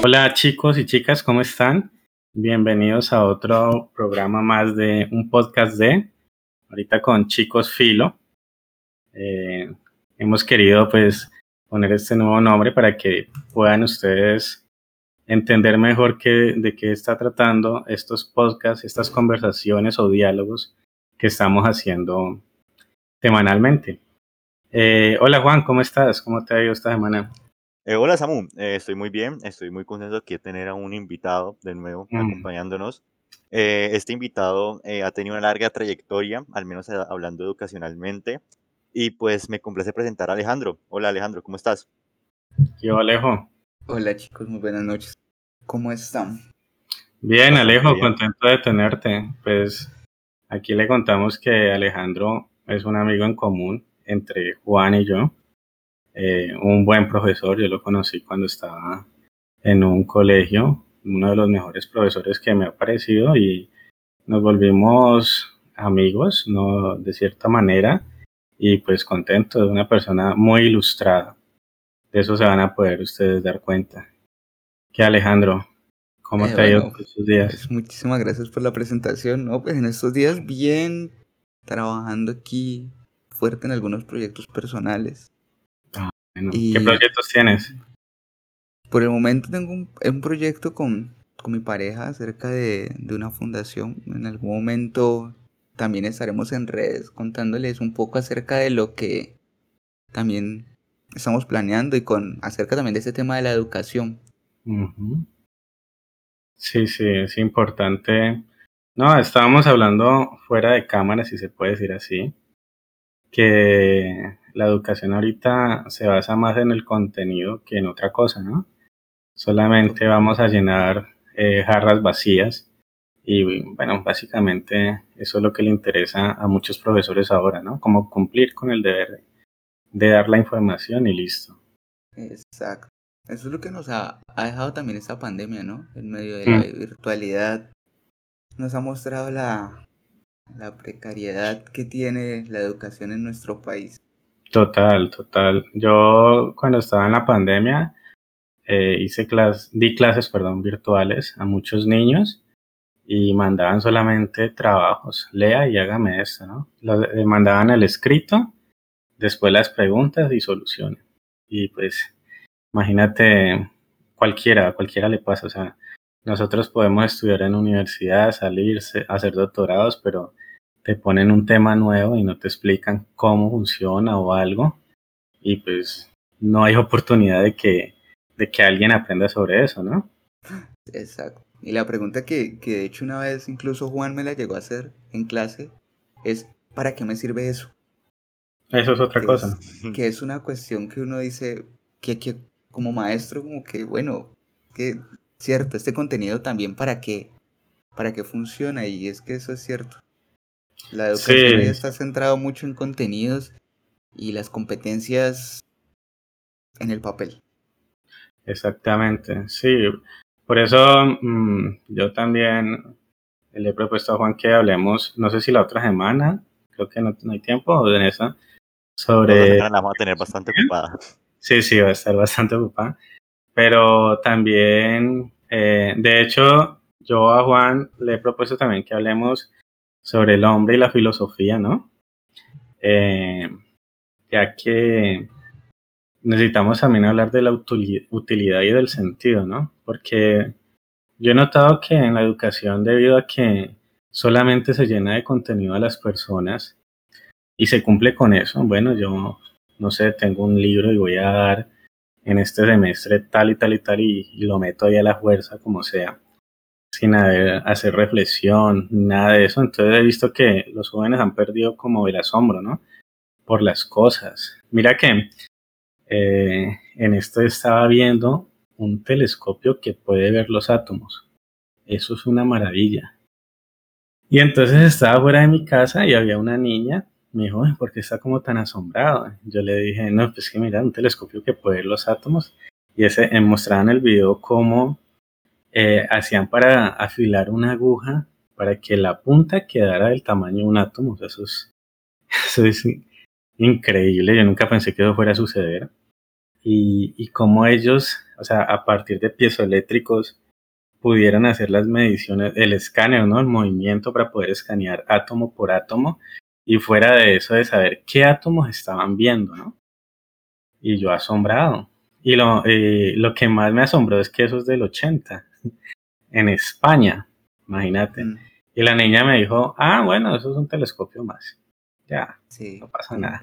Hola chicos y chicas, ¿cómo están? Bienvenidos a otro programa más de un podcast de, ahorita con Chicos Filo. Eh, hemos querido pues poner este nuevo nombre para que puedan ustedes entender mejor de qué está tratando estos podcasts, estas conversaciones o diálogos que estamos haciendo semanalmente. Eh, hola Juan, ¿cómo estás? ¿Cómo te ha ido esta semana? Eh, hola Samu, eh, estoy muy bien, estoy muy contento de tener a un invitado de nuevo Mm. acompañándonos. Eh, este invitado eh, ha tenido una larga trayectoria, al menos hablando educacionalmente, y pues me complace presentar a Alejandro. Hola Alejandro, ¿cómo estás? Yo, Alejo. Hola chicos, muy buenas noches. ¿Cómo están? Bien, Alejo, bien. contento de tenerte. Pues aquí le contamos que Alejandro es un amigo en común entre Juan y yo. Eh, un buen profesor, yo lo conocí cuando estaba en un colegio, uno de los mejores profesores que me ha parecido y nos volvimos amigos, ¿no? De cierta manera, y pues contento de una persona muy ilustrada. De eso se van a poder ustedes dar cuenta. Que Alejandro, ¿cómo Eh, te ha ido estos días? Pues muchísimas gracias por la presentación. No, pues en estos días bien trabajando aquí fuerte en algunos proyectos personales. Bueno, y- ¿Qué proyectos tienes? Por el momento tengo un, un proyecto con, con mi pareja acerca de, de una fundación. En algún momento también estaremos en redes contándoles un poco acerca de lo que también estamos planeando y con acerca también de este tema de la educación. Sí, sí, es importante. No, estábamos hablando fuera de cámara, si se puede decir así, que la educación ahorita se basa más en el contenido que en otra cosa, ¿no? Solamente vamos a llenar eh, jarras vacías y bueno, básicamente eso es lo que le interesa a muchos profesores ahora, ¿no? Como cumplir con el deber de dar la información y listo. Exacto. Eso es lo que nos ha, ha dejado también esta pandemia, ¿no? En medio de la Mm. virtualidad. Nos ha mostrado la, la precariedad que tiene la educación en nuestro país. Total, total. Yo cuando estaba en la pandemia eh, hice clas di clases, perdón, virtuales a muchos niños y mandaban solamente trabajos, lea y hágame esto, ¿no? Lo- eh, mandaban el escrito, después las preguntas y soluciones. Y pues imagínate, cualquiera, cualquiera le pasa, o sea, nosotros podemos estudiar en universidad, salirse, hacer doctorados, pero te ponen un tema nuevo y no te explican cómo funciona o algo y pues no hay oportunidad de que, de que alguien aprenda sobre eso, ¿no? Exacto. Y la pregunta que, que de hecho una vez incluso Juan me la llegó a hacer en clase es, ¿para qué me sirve eso? Eso es otra Que cosa. es- que es una cuestión que uno dice que, que como maestro como que bueno que cierto este contenido también para qué para qué funciona y es que eso es cierto la educación Sí. está centrado mucho en contenidos y las competencias en el papel Exactamente, sí. Por eso mm, yo también le he propuesto a Juan que hablemos, no sé si la otra semana, creo que no, no hay tiempo, o en esa, sobre... semana la vamos a tener bastante ocupada. Sí, sí, va a estar bastante ocupada. Pero también, eh, de hecho, yo a Juan le he propuesto también que hablemos sobre el hombre y la filosofía, ¿no? Eh, ya que necesitamos también hablar de la utili- utilidad y del sentido, ¿no? Porque yo he notado que en la educación, debido a que solamente se llena de contenido a las personas y se cumple con eso, bueno, yo no sé, tengo un libro y voy a dar en este semestre tal y tal y tal y, y lo meto ahí a la fuerza como sea, sin hacer reflexión, nada de eso. Entonces he visto que los jóvenes han perdido como el asombro, ¿no? Por las cosas. Mira que eh, en esto estaba viendo un telescopio que puede ver los átomos. Eso es una maravilla. Y entonces estaba fuera de mi casa y había una niña me dijo, "Ay, ¿por qué está como tan asombrado? Yo le dije, no, pues que mira, un telescopio que puede ver los átomos. Y ese eh, mostraban el video cómo eh, hacían para afilar una aguja para que la punta quedara del tamaño de un átomo. O sea, eso es, eso es increíble. Yo nunca pensé que eso fuera a suceder. y, y cómo ellos, o sea, a partir de piezoeléctricos, pudieran hacer las mediciones, el escáner, ¿no? El movimiento para poder escanear átomo por átomo y fuera de eso de saber qué átomos estaban viendo, ¿no? Y yo asombrado. Y lo, eh, lo que más me asombró es que eso es del 80, en España, imagínate. Mm, Y la niña me dijo, ah, bueno, eso es un telescopio más. Ya, sí. no pasa nada.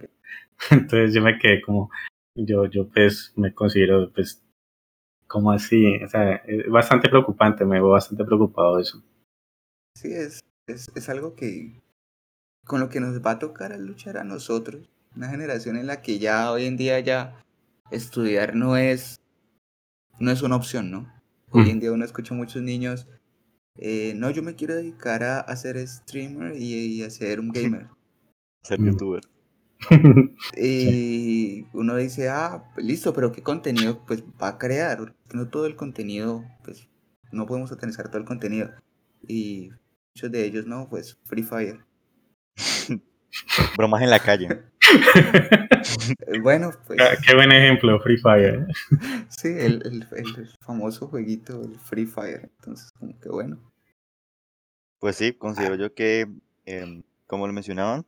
Entonces yo me quedé como, yo, yo pues me considero, pues, como así, o sea, es bastante preocupante, me veo bastante preocupado de eso. Sí, es, es, es algo que con lo que nos va a tocar a luchar a nosotros, una generación en la que ya hoy en día ya estudiar no es, no es una opción, ¿no? Hoy en día uno escucha a muchos niños, eh, no, yo me quiero dedicar a, a ser streamer y, y a ser un gamer. Ser Mm. youtuber. Y uno dice, ah, listo, pero ¿qué contenido pues va a crear? No todo el contenido, pues no podemos utilizar todo el contenido. Y muchos de ellos no, pues Free Fire. Bromas en la calle. Eh, Bueno, pues Ah, Qué buen ejemplo, Free Fire. ¿eh? sí, el, el- el famoso jueguito, el Free Fire. Entonces, como que bueno. Pues sí, considero yo que, em, como lo mencionaban,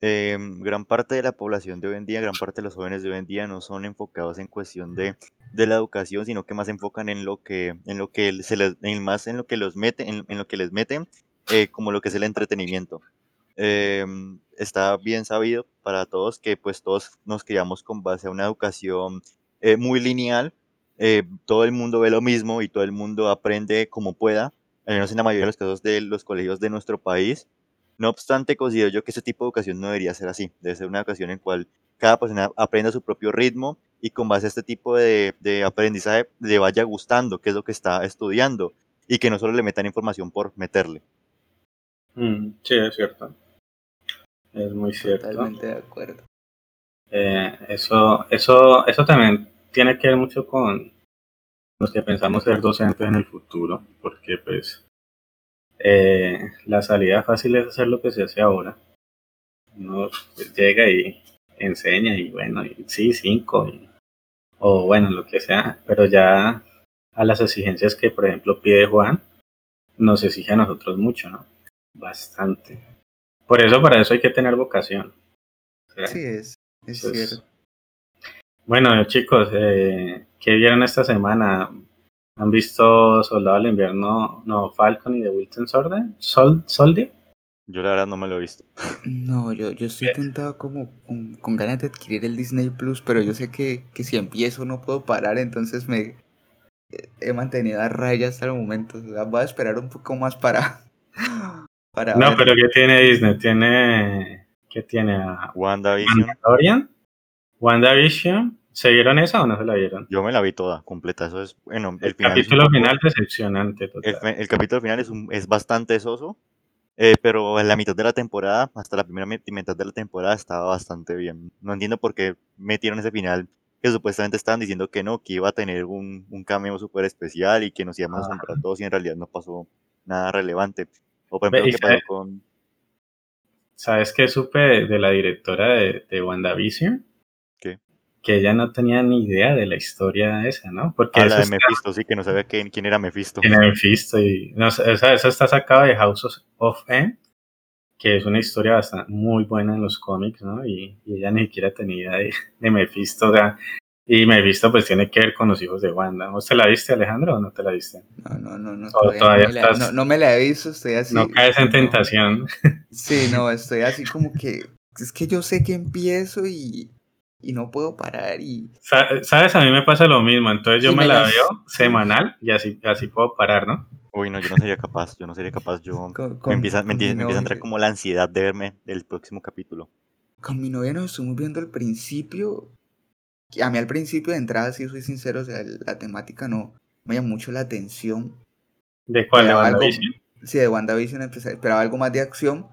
em, gran parte de la población de hoy en día, gran parte de los jóvenes de hoy en día no son enfocados en cuestión de, de la educación, sino que más se enfocan en lo que, en lo que se les, en más en lo que los mete, en, en lo que les meten, eh, como lo que es el entretenimiento. Em, está bien sabido para todos que pues todos nos criamos con base a una educación eh, muy lineal, eh, todo el mundo ve lo mismo y todo el mundo aprende como pueda, al menos en la mayoría de los casos de los colegios de nuestro país. No obstante, considero yo que ese tipo de educación no debería ser así, debe ser una educación en cual cada persona aprenda su propio ritmo y con base a este tipo de, de aprendizaje le vaya gustando qué es lo que está estudiando y que no solo le metan información por meterle. Mm, sí, es cierto. Es muy cierto. Totalmente de acuerdo. Eh, eso, eso, eso también tiene que ver mucho con los que pensamos ser docentes en el futuro, porque pues eh, la salida fácil es hacer lo que se hace ahora. Uno pues, llega y enseña y bueno, y sí, cinco, y- o bueno, lo que sea, pero ya a las exigencias que por ejemplo pide Juan, nos exige a nosotros mucho, ¿no? Bastante. Por eso, para eso hay que tener vocación. Sea, Sí, es, es cierto. Bueno, chicos, eh, ¿qué vieron esta semana? ¿Han visto Soldado del Invierno, no, Falcon y The Winter Soldier? Sol, Soldier? Yo la verdad no me lo he visto. No, yo, yo estoy tentado como con, con ganas de adquirir el Disney Plus, pero yo sé que, que si empiezo no puedo parar, entonces me he mantenido a raya hasta el momento. O sea, voy a esperar un poco más para. Para No, ver. pero ¿qué tiene Disney? Tiene, ¿qué tiene? A WandaVision, Mandalorian, WandaVision. ¿Se vieron esa o no se la vieron? yo me la vi toda, completa. Eso es, bueno, el El final. capítulo poco- final decepcionante, el, total. fe- el capítulo final es, un- es bastante soso, eh, pero en la mitad de la temporada, hasta la primera mi- mitad de la temporada, estaba bastante bien. No entiendo por qué metieron ese final que supuestamente estaban diciendo que no, que iba a tener un, un cameo súper especial y que nos íbamos a asombrar todos y en realidad no pasó nada relevante. O por ejemplo, pasó con... ¿Sabes qué supe de, la directora de, de WandaVision? ¿Qué? Que ella no tenía ni idea de la historia esa, ¿no? Porque Ah, la de está- Mephisto, sí, que no sabía quién, quién era Mephisto. en Mephisto y no sea, eso está sacado de House of M, que es una historia bastante muy buena en los cómics, ¿no? Y, y ella ni siquiera tenía idea de, de Mephisto, o sea, y Mephisto pues tiene que ver con los hijos de Wanda. ¿Vos te la viste, Alejandro, o no te la viste? No, no, no, no. Todavía, todavía no, me la, estás- no, no me la he visto, estoy así. no caes en no. tentación. Sí, no, estoy así como que. Es que yo sé que empiezo y, y no puedo parar y. Sa- ¿Sabes? A mí me pasa lo mismo, entonces yo me me la las- veo semanal y así, así puedo parar, ¿no? Uy, no, yo no sería capaz, yo no sería capaz, yo... Con, Me empieza, me, me empieza a entrar como la ansiedad de verme el próximo capítulo. Con mi novia nos estuvimos viendo al principio. A mí al principio de entrada, si soy sincero, o sea, la temática no me llamó mucho la atención. ¿De cuál? ¿De WandaVision? Sí, de WandaVision empecé, esperaba algo más de acción.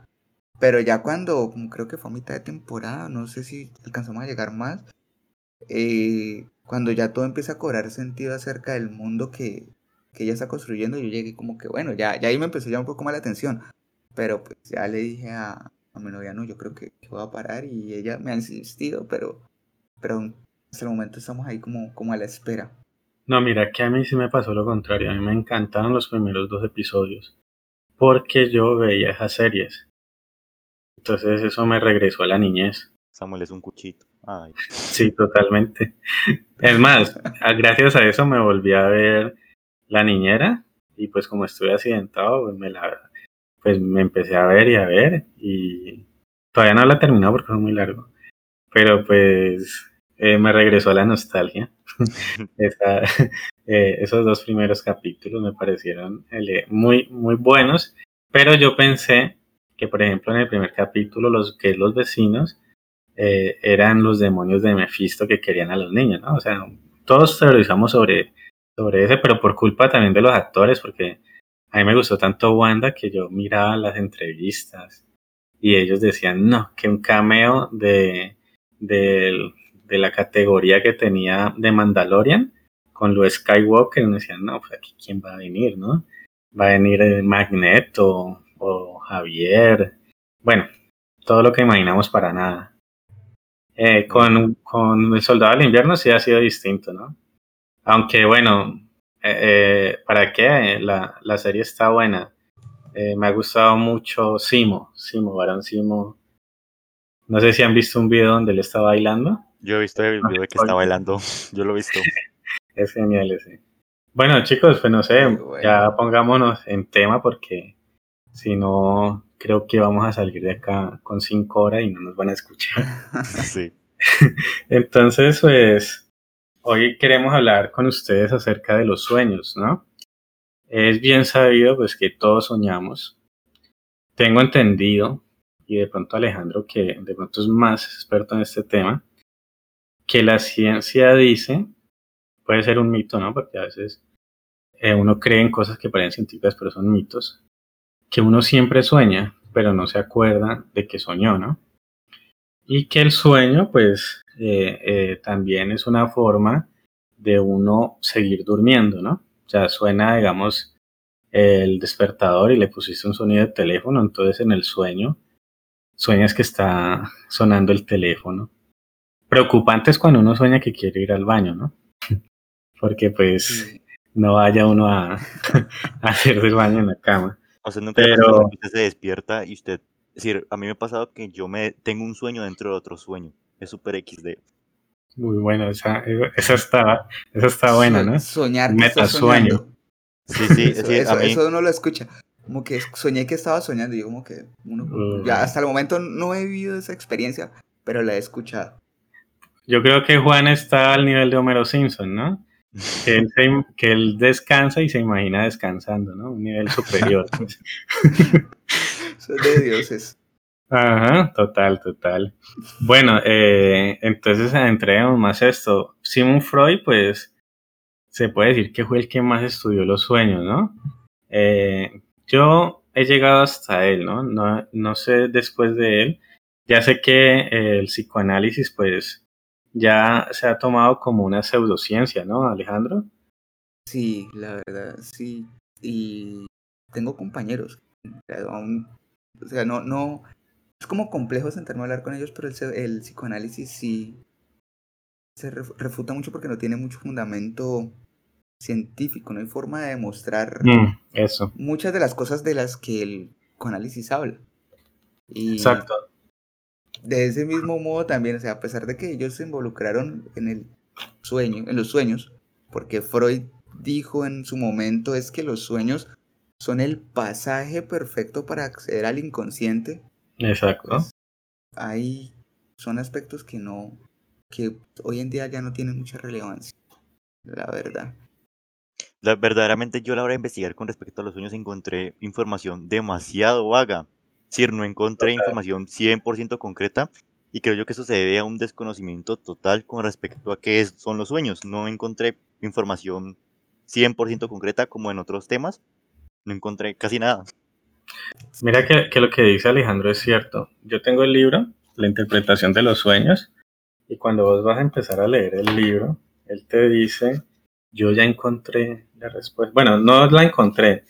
Pero ya cuando, creo que fue a mitad de temporada, no sé si alcanzamos a llegar más. eh, cuando ya todo empieza a cobrar sentido acerca del mundo que, que ella está construyendo, yo llegué como que, bueno, ya, ya ahí me empezó ya un poco más la atención. Pero pues ya le dije a, a mi novia, no, yo creo que, que voy a parar y ella me ha insistido, pero, pero hasta el momento estamos ahí como, como a la espera. No, mira que a mí sí me pasó lo contrario. A mí me encantaron los primeros dos episodios porque yo veía esas series. Entonces eso me regresó a la niñez. Samuel es un cuchito. Ay. Sí, totalmente. Es más, gracias a eso me volví a ver La Niñera y pues como estuve accidentado, pues me la pues me empecé a ver y a ver y todavía no la he terminado porque es muy largo. Pero pues eh, me regresó a la nostalgia. Eh, esos dos primeros capítulos me parecieron eh, muy, muy buenos, pero yo pensé que, por ejemplo, en el primer capítulo, los que los vecinos eran los demonios de Mephisto que querían a los niños, ¿no? O sea, todos teorizamos sobre, sobre ese, pero por culpa también de los actores, porque a mí me gustó tanto Wanda que yo miraba las entrevistas y ellos decían, no, que un cameo de, del de la categoría que tenía de Mandalorian con lo Skywalker, y decían, no, pues aquí quién va a venir, ¿no? Va a venir Magneto o Javier, bueno, todo lo que imaginamos para nada. Eh, con, con el Soldado del Invierno sí ha sido distinto, ¿no? Aunque bueno, eh, eh, ¿para qué? La, la, serie está buena. me ha gustado mucho Simo, Simo, Barón Simo. No sé si han visto un video donde él está bailando. Yo he visto el video que está bailando. Yo lo he visto. es genial ese. Bueno, chicos, pues no sé, ya pongámonos en tema porque si no, creo que vamos a salir de acá con cinco horas y no nos van a escuchar. sí. Entonces, pues, hoy queremos hablar con ustedes acerca de los sueños, ¿no? Es bien sabido, pues, que todos soñamos. Tengo entendido, y de pronto Alejandro, que de pronto es más experto en este tema, que la ciencia dice, puede ser un mito, ¿no? Porque a veces eh, uno cree en cosas que parecen científicas, pero son mitos, que uno siempre sueña, pero no se acuerda de que soñó, ¿no? Y que el sueño, pues, eh, eh, también es una forma de uno seguir durmiendo, ¿no? O sea, suena, digamos, el despertador y le pusiste un sonido de teléfono, entonces en el sueño sueñas que está sonando el teléfono preocupante es cuando uno sueña que quiere ir al baño, ¿no? Porque pues no vaya uno a, hacer el baño en la cama. O sea, nunca Pero... usted se despierta y usted, es decir, a mí me ha pasado que yo me tengo un sueño dentro de otro sueño. Es súper XD. Muy bueno, esa, esa, está, esa está buena, ¿no? Soñar. Metasueño. Sí, sí, eso, sí eso, eso, uno lo escucha. Como que soñé que estaba soñando y yo como que uno, ya hasta el momento no he vivido esa experiencia, pero la he escuchado. Yo creo que Juan está al nivel de Homero Simpson, ¿no? Que él, que él descansa y se imagina descansando, ¿no? Un nivel superior. Son de dioses. Ajá, total, total. Bueno, eh, entonces entremos más esto. Simon Freud, pues, se puede decir que fue el que más estudió los sueños, ¿no? Eh, yo he llegado hasta él, ¿no? ¿no? No sé después de él. Ya sé que el psicoanálisis, pues, ya se ha tomado como una pseudociencia, ¿no, Alejandro? Sí, la verdad, sí. Y tengo compañeros. O sea, no, no. Es como complejo sentarme a hablar con ellos, pero el, el psicoanálisis sí se refuta mucho porque no tiene mucho fundamento científico, no hay forma de demostrar mm, eso. muchas de las cosas de las que el psicoanálisis habla. Y Exacto de ese mismo modo también, o sea, a pesar de que ellos se involucraron en el sueño, en los sueños, porque Freud dijo en su momento es que los sueños son el pasaje perfecto para acceder al inconsciente. Exacto. Pues, hay son aspectos que no que hoy en día ya no tienen mucha relevancia, la verdad. La, verdaderamente yo a la hora de investigar con respecto a los sueños encontré información demasiado vaga decir, no encontré información 100% concreta y creo yo que eso se debe a un desconocimiento total con respecto a qué son los sueños. No encontré información 100% concreta como en otros temas. No encontré casi nada. Mira que, que, lo que dice Alejandro es cierto. Yo tengo el libro, La interpretación de los sueños, y cuando vos vas a empezar a leer el libro, él te dice, yo ya encontré la respuesta. Bueno, no la encontré,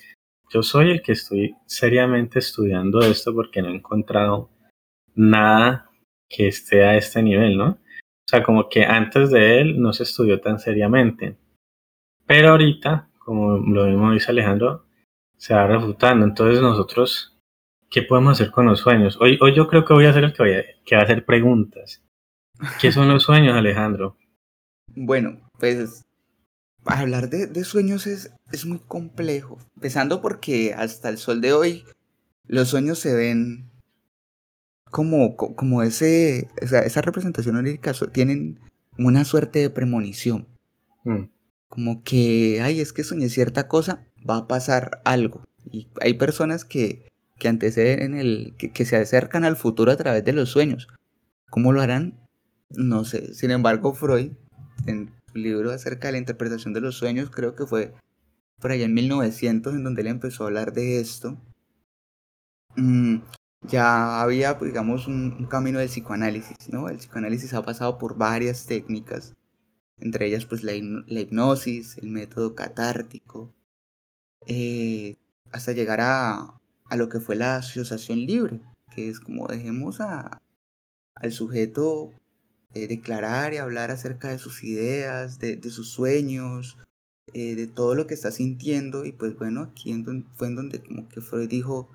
yo soy el que estoy seriamente estudiando esto porque no he encontrado nada que esté a este nivel, ¿no? O sea, como que antes de él no se estudió tan seriamente. Pero ahorita, como lo mismo dice Alejandro, se va refutando. Entonces nosotros, ¿qué podemos hacer con los sueños? Hoy, hoy yo creo que voy a ser el que, voy a, que va a hacer preguntas. ¿Qué son los sueños, Alejandro? Bueno, pues hablar de, de sueños es, es muy complejo. Empezando porque hasta el sol de hoy los sueños se ven como, como ese, esa representación onírica, tienen una suerte de premonición. Mm. Como que, ay, es que soñé cierta cosa, va a pasar algo. Y hay personas que, que anteceden el, que, que se acercan al futuro a través de los sueños. ¿Cómo lo harán? No sé. Sin embargo, Freud, en libro acerca de la interpretación de los sueños, creo que fue por allá en 1900 en donde él empezó a hablar de esto. Mm, ya había, pues, digamos, un, camino del psicoanálisis, ¿no? El psicoanálisis ha pasado por varias técnicas, entre ellas, pues, la, hipnosis, el método catártico, eh, hasta llegar a, a, lo que fue la asociación libre, que es como dejemos a, al sujeto eh, declarar y hablar acerca de sus ideas, de, sus sueños, eh, de todo lo que está sintiendo, y pues bueno, aquí fue en donde como que Freud dijo,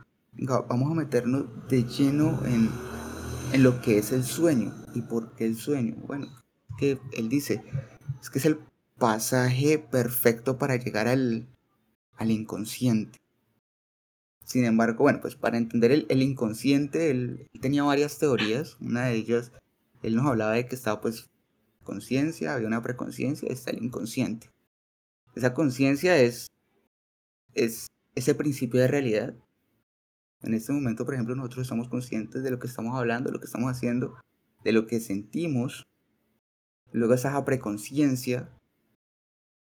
vamos a meternos de lleno en, en lo que es el sueño. ¿Y por qué el sueño? Bueno, que él dice, es que es el pasaje perfecto para llegar al, al inconsciente. Sin embargo, bueno, pues para entender el, el inconsciente, él, tenía varias teorías. Una de ellas, él nos hablaba de que estaba pues conciencia, había una preconciencia, está el inconsciente. Esa conciencia es, es ese principio de realidad en este momento, por ejemplo, nosotros estamos conscientes de lo que estamos hablando, de lo que estamos haciendo, de lo que sentimos. Luego esa preconciencia,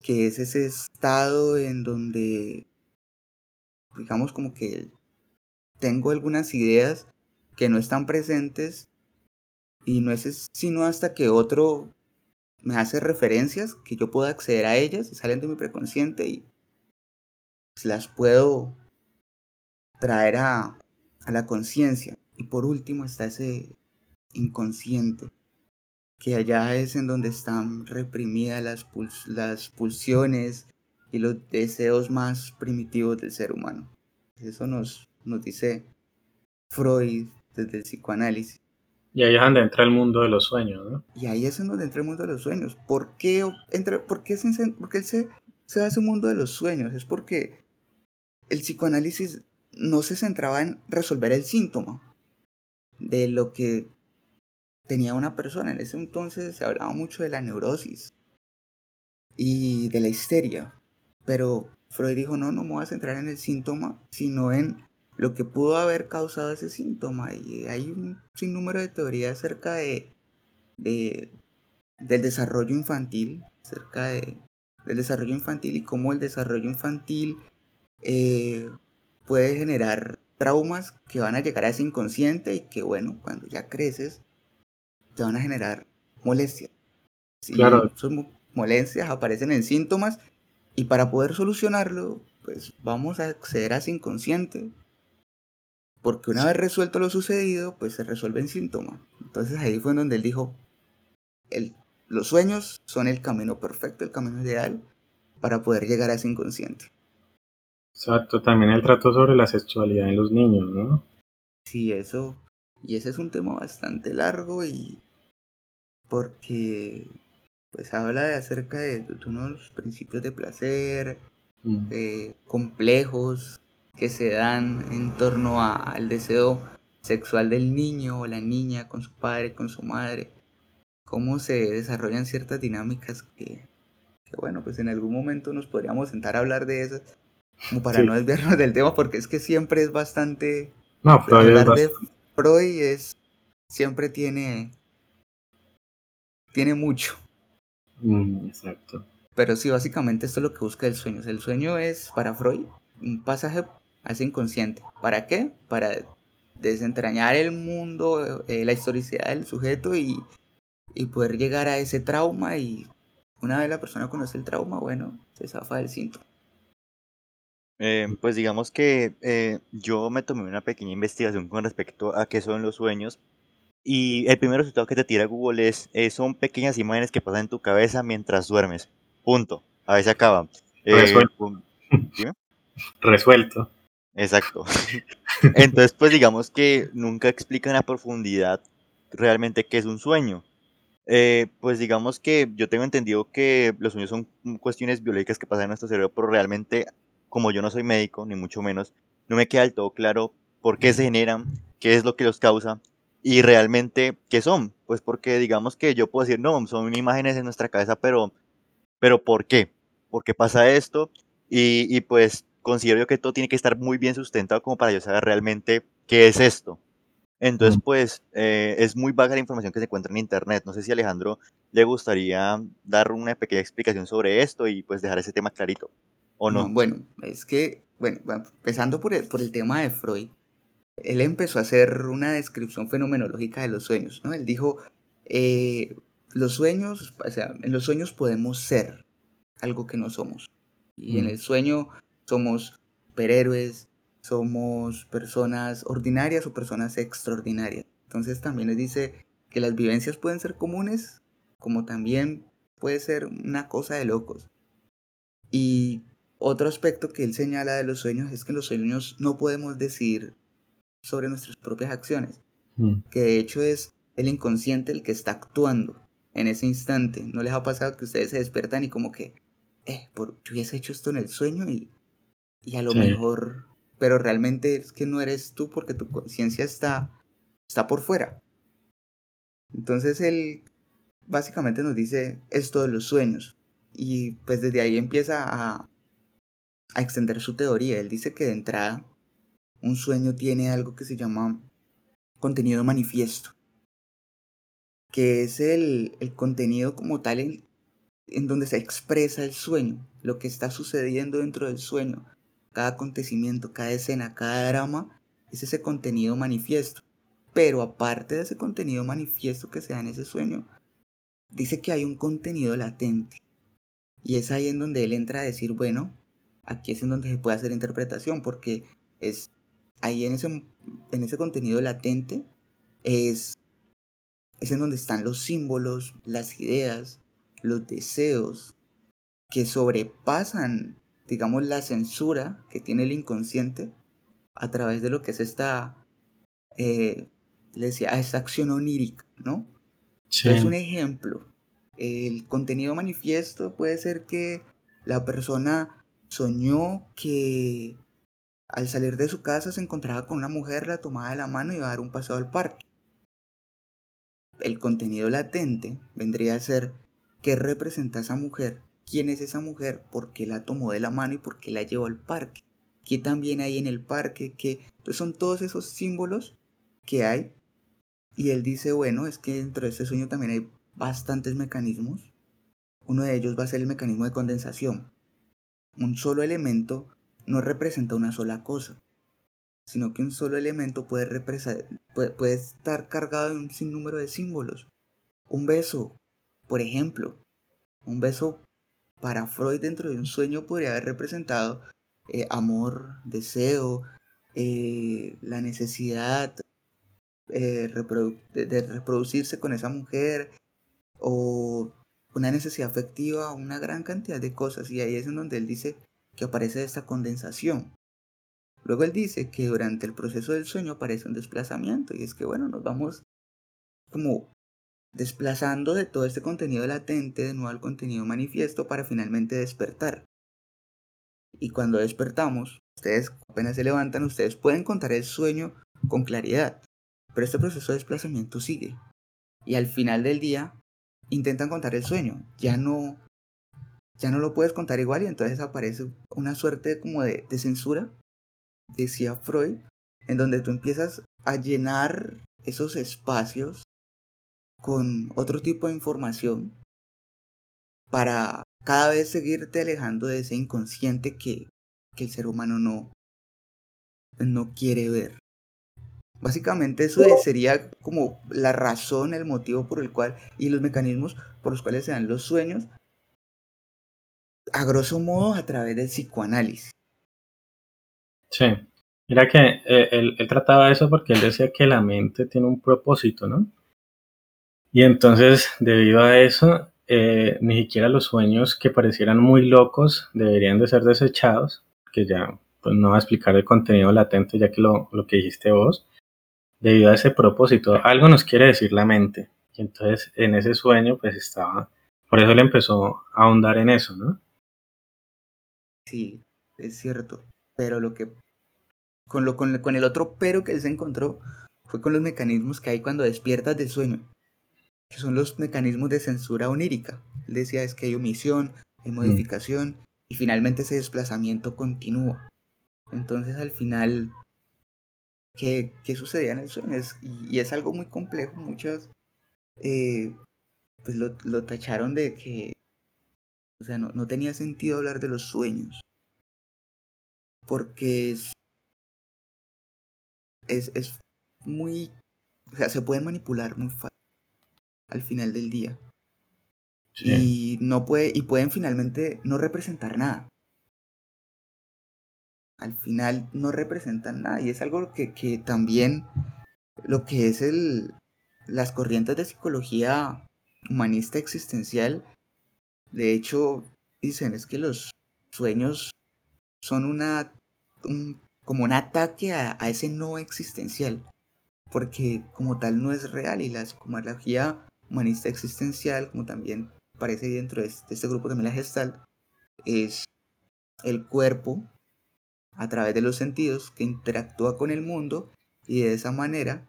que es ese estado en donde, digamos, como que tengo algunas ideas que no están presentes y no es sino hasta que otro me hace referencias que yo pueda acceder a ellas y salen de mi preconsciente y las puedo traer a, la conciencia. Y por último está ese inconsciente, que allá es en donde están reprimidas las, las pulsiones y los deseos más primitivos del ser humano. Eso nos, nos dice Freud desde el psicoanálisis. Y ahí es donde entra el mundo de los sueños, ¿no? Y ahí es donde entra el mundo de los sueños. ¿Por qué, entra, por qué, se, porque él se, se hace un mundo de los sueños? Es porque el psicoanálisis no se centraba en resolver el síntoma de lo que tenía una persona. En ese entonces se hablaba mucho de la neurosis y de la histeria. Pero Freud dijo, no, no me voy a centrar en el síntoma, sino en lo que pudo haber causado ese síntoma. Y hay un sinnúmero de teorías acerca de, de del desarrollo infantil, acerca de, del desarrollo infantil y cómo el desarrollo infantil eh, puede generar traumas que van a llegar a ese inconsciente y que, bueno, cuando ya creces, te van a generar molestias. claro. Esas molestias aparecen en síntomas y para poder solucionarlo, pues vamos a acceder a ese inconsciente. Porque una vez resuelto lo sucedido, pues se resuelve en síntomas. Entonces ahí fue donde él dijo, el, los sueños son el camino perfecto, el camino ideal para poder llegar a ese inconsciente. Exacto, también el trato sobre la sexualidad en los niños, ¿no? Sí, eso. Y ese es un tema bastante largo y porque pues habla de acerca de, unos principios de placer, mm. complejos que se dan en torno al deseo sexual del niño o la niña con su padre, con su madre, cómo se desarrollan ciertas dinámicas que, que bueno, pues en algún momento nos podríamos sentar a hablar de esas como para no desviarnos del tema, porque es que siempre es bastante... No, Freud es de Freud es... Siempre tiene... Tiene mucho. Mm, exacto. Pero sí, básicamente esto es lo que busca el sueño. El sueño es, para Freud, un pasaje a ese inconsciente. ¿Para qué? Para desentrañar el mundo, eh, la historicidad del sujeto y, y poder llegar a ese trauma y una vez la persona conoce el trauma, bueno, se zafa del síntoma. Eh, pues digamos que eh, yo me tomé una pequeña investigación con respecto a qué son los sueños y el primer resultado que te tira Google es, eh, son pequeñas imágenes que pasan en tu cabeza mientras duermes. Punto. A veces acaba. Eh, Resuelto. Resuelto. Exacto. Entonces, pues digamos que nunca explican a profundidad realmente qué es un sueño. Eh, pues digamos que yo tengo entendido que los sueños son cuestiones biológicas que pasan en nuestro cerebro, pero realmente, como yo no soy médico, ni mucho menos, no me queda del todo claro por qué se generan, qué es lo que los causa y realmente qué son. Pues porque digamos que yo puedo decir, no, son imágenes en nuestra cabeza, pero, pero ¿por qué? ¿Por qué pasa esto? Y, y pues considero yo que todo tiene que estar muy bien sustentado como para yo saber realmente qué es esto. Entonces, pues, eh, es muy vaga la información que se encuentra en Internet. No sé si a Alejandro le gustaría dar una pequeña explicación sobre esto y pues dejar ese tema clarito, ¿o no? bueno, es que, bueno, empezando por el, por el tema de Freud, él empezó a hacer una descripción fenomenológica de los sueños, ¿no? Él dijo, eh, los sueños, o sea, en los sueños podemos ser algo que no somos. Y en el sueño somos superhéroes, somos personas ordinarias o personas extraordinarias. Entonces también les dice que las vivencias pueden ser comunes, como también puede ser una cosa de locos. Y otro aspecto que él señala de los sueños es que en los sueños no podemos decir sobre nuestras propias acciones, mm. que de hecho es el inconsciente el que está actuando en ese instante. ¿No les ha pasado que ustedes se despiertan y como que, eh, por, yo hubiese hecho esto en el sueño y, y a lo mejor pero realmente es que no eres tú porque tu conciencia está, está por fuera. Entonces él básicamente nos dice esto de los sueños y pues desde ahí empieza a, a extender su teoría. Él dice que de entrada un sueño tiene algo que se llama contenido manifiesto, que es el, el contenido como tal en, en donde se expresa el sueño, lo que está sucediendo dentro del sueño, cada acontecimiento, cada escena, cada drama, es ese contenido manifiesto. Pero aparte de ese contenido manifiesto que se da en ese sueño, dice que hay un contenido latente. Y es ahí en donde él entra a decir, bueno, aquí es en donde se puede hacer interpretación, porque es ahí en ese, en ese contenido latente, es, es en donde están los símbolos, las ideas, los deseos, que sobrepasan digamos, la censura que tiene el inconsciente a través de lo que es esta, eh, le decía, esta acción onírica, ¿no? Es un ejemplo. El contenido manifiesto puede ser que la persona soñó que al salir de su casa se encontraba con una mujer, la tomaba de la mano y iba a dar un paseo al parque. El contenido latente vendría a ser qué representa esa mujer quién es esa mujer, por qué la tomó de la mano y por qué la llevó al parque, qué también hay en el parque, que Entonces son todos esos símbolos que hay. Y él dice, bueno, es que dentro de este sueño también hay bastantes mecanismos. Uno de ellos va a ser el mecanismo de condensación. Un solo elemento no representa una sola cosa, sino que un solo elemento puede, puede, puede estar cargado de un sinnúmero de símbolos. Un beso, por ejemplo. Un beso para Freud dentro de un sueño podría haber representado eh, amor, deseo, eh, la necesidad eh, de, reproducirse con esa mujer o una necesidad afectiva, una gran cantidad de cosas. Y ahí es en donde él dice que aparece esta condensación. Luego él dice que durante el proceso del sueño aparece un desplazamiento y es que bueno, nos vamos como desplazando de todo este contenido latente de nuevo al contenido manifiesto para finalmente despertar. Y cuando despertamos, ustedes apenas se levantan, ustedes pueden contar el sueño con claridad, pero este proceso de desplazamiento sigue. Y al final del día intentan contar el sueño, ya no ya no lo puedes contar igual y entonces aparece una suerte como de, de censura, decía Freud, en donde tú empiezas a llenar esos espacios con otro tipo de información para cada vez seguirte alejando de ese inconsciente que, el ser humano no, no quiere ver. Básicamente eso sería como la razón, el motivo por el cual y los mecanismos por los cuales se dan los sueños, a grosso modo a través del psicoanálisis. Sí. Mira que eh, él, él trataba eso porque él decía que la mente tiene un propósito, ¿no? Y entonces, debido a eso, eh, ni siquiera los sueños que parecieran muy locos deberían de ser desechados, que ya pues, no va a explicar el contenido latente, ya que lo, lo que dijiste vos, debido a ese propósito, algo nos quiere decir la mente. Y entonces, en ese sueño, pues estaba, por eso él empezó a ahondar en eso, ¿no? Sí, es cierto. Pero lo que. Con, lo, con, con el otro pero que se encontró fue con los mecanismos que hay cuando despiertas del sueño. Que son los mecanismos de censura onírica. Él decía es que hay omisión, hay modificación y finalmente ese desplazamiento continúa. Entonces al final, ¿qué, qué sucedía en el sueño? Es- y, y es algo muy complejo. Muchos eh, pues lo, lo tacharon de que, o sea, no, no tenía sentido hablar de los sueños. Porque es, es, es muy, o sea, se pueden manipular muy fácil al final del día. Sí. Y no puede, y pueden finalmente no representar nada. Al final no representan nada. Y es algo que, que también lo que es el, las corrientes de psicología humanista existencial, de hecho, dicen es que los sueños son una un- como un ataque a, a ese no existencial, porque como tal no es real y la psicología humanista existencial, como también aparece dentro de este, de este grupo también la Gestalt, es el cuerpo a través de los sentidos que interactúa con el mundo y de esa manera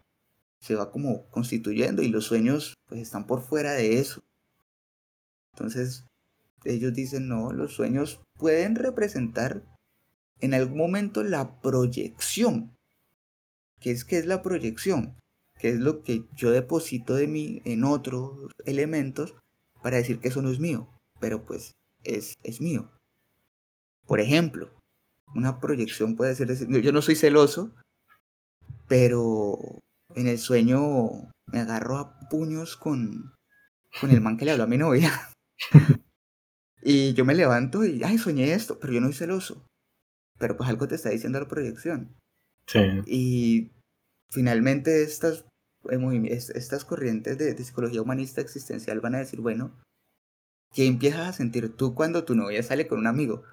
se va como constituyendo y los sueños pues están por fuera de eso. Entonces ellos dicen, no, los sueños pueden representar en algún momento la proyección. ¿Qué es, qué es la proyección? Que es lo que yo deposito de mí en otros elementos para decir que eso no es mío, pero pues es, es mío. Por ejemplo, una proyección puede ser, decir, yo no soy celoso, pero en el sueño me agarro a puños con, con el man que le habló a mi novia. y yo me levanto y, ay, soñé esto, pero yo no soy celoso. Pero pues algo te está diciendo la proyección. Sí. Y finalmente estas, eh, es- estas corrientes de, de psicología humanista existencial van a decir, bueno, ¿qué empiezas a sentir tú cuando tu novia sale con un amigo?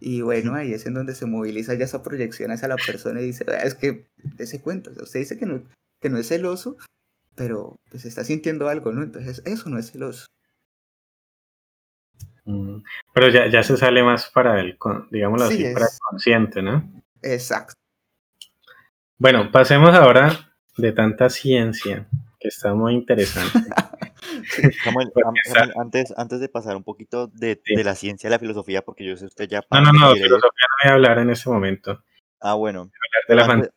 Y bueno, ahí es en donde se moviliza ya esa proyección hacia la persona y dice, "Ah, es que ese cuenta, o sea, usted dice que no, que no es celoso, pero pues está sintiendo algo, ¿no? Entonces eso no es celoso. Mm. Pero ya, ya se sale más para el, digámoslo Sí, así, para el es consciente, ¿no? exacto. Bueno, pasemos ahora de tanta ciencia, que está muy interesante. Samuel, Samuel, antes, antes de pasar un poquito de, Sí. de la ciencia a la filosofía, porque yo sé usted ya No, no, no, ir. filosofía no voy a hablar en ese momento. Ah, bueno. Hablar de la antes,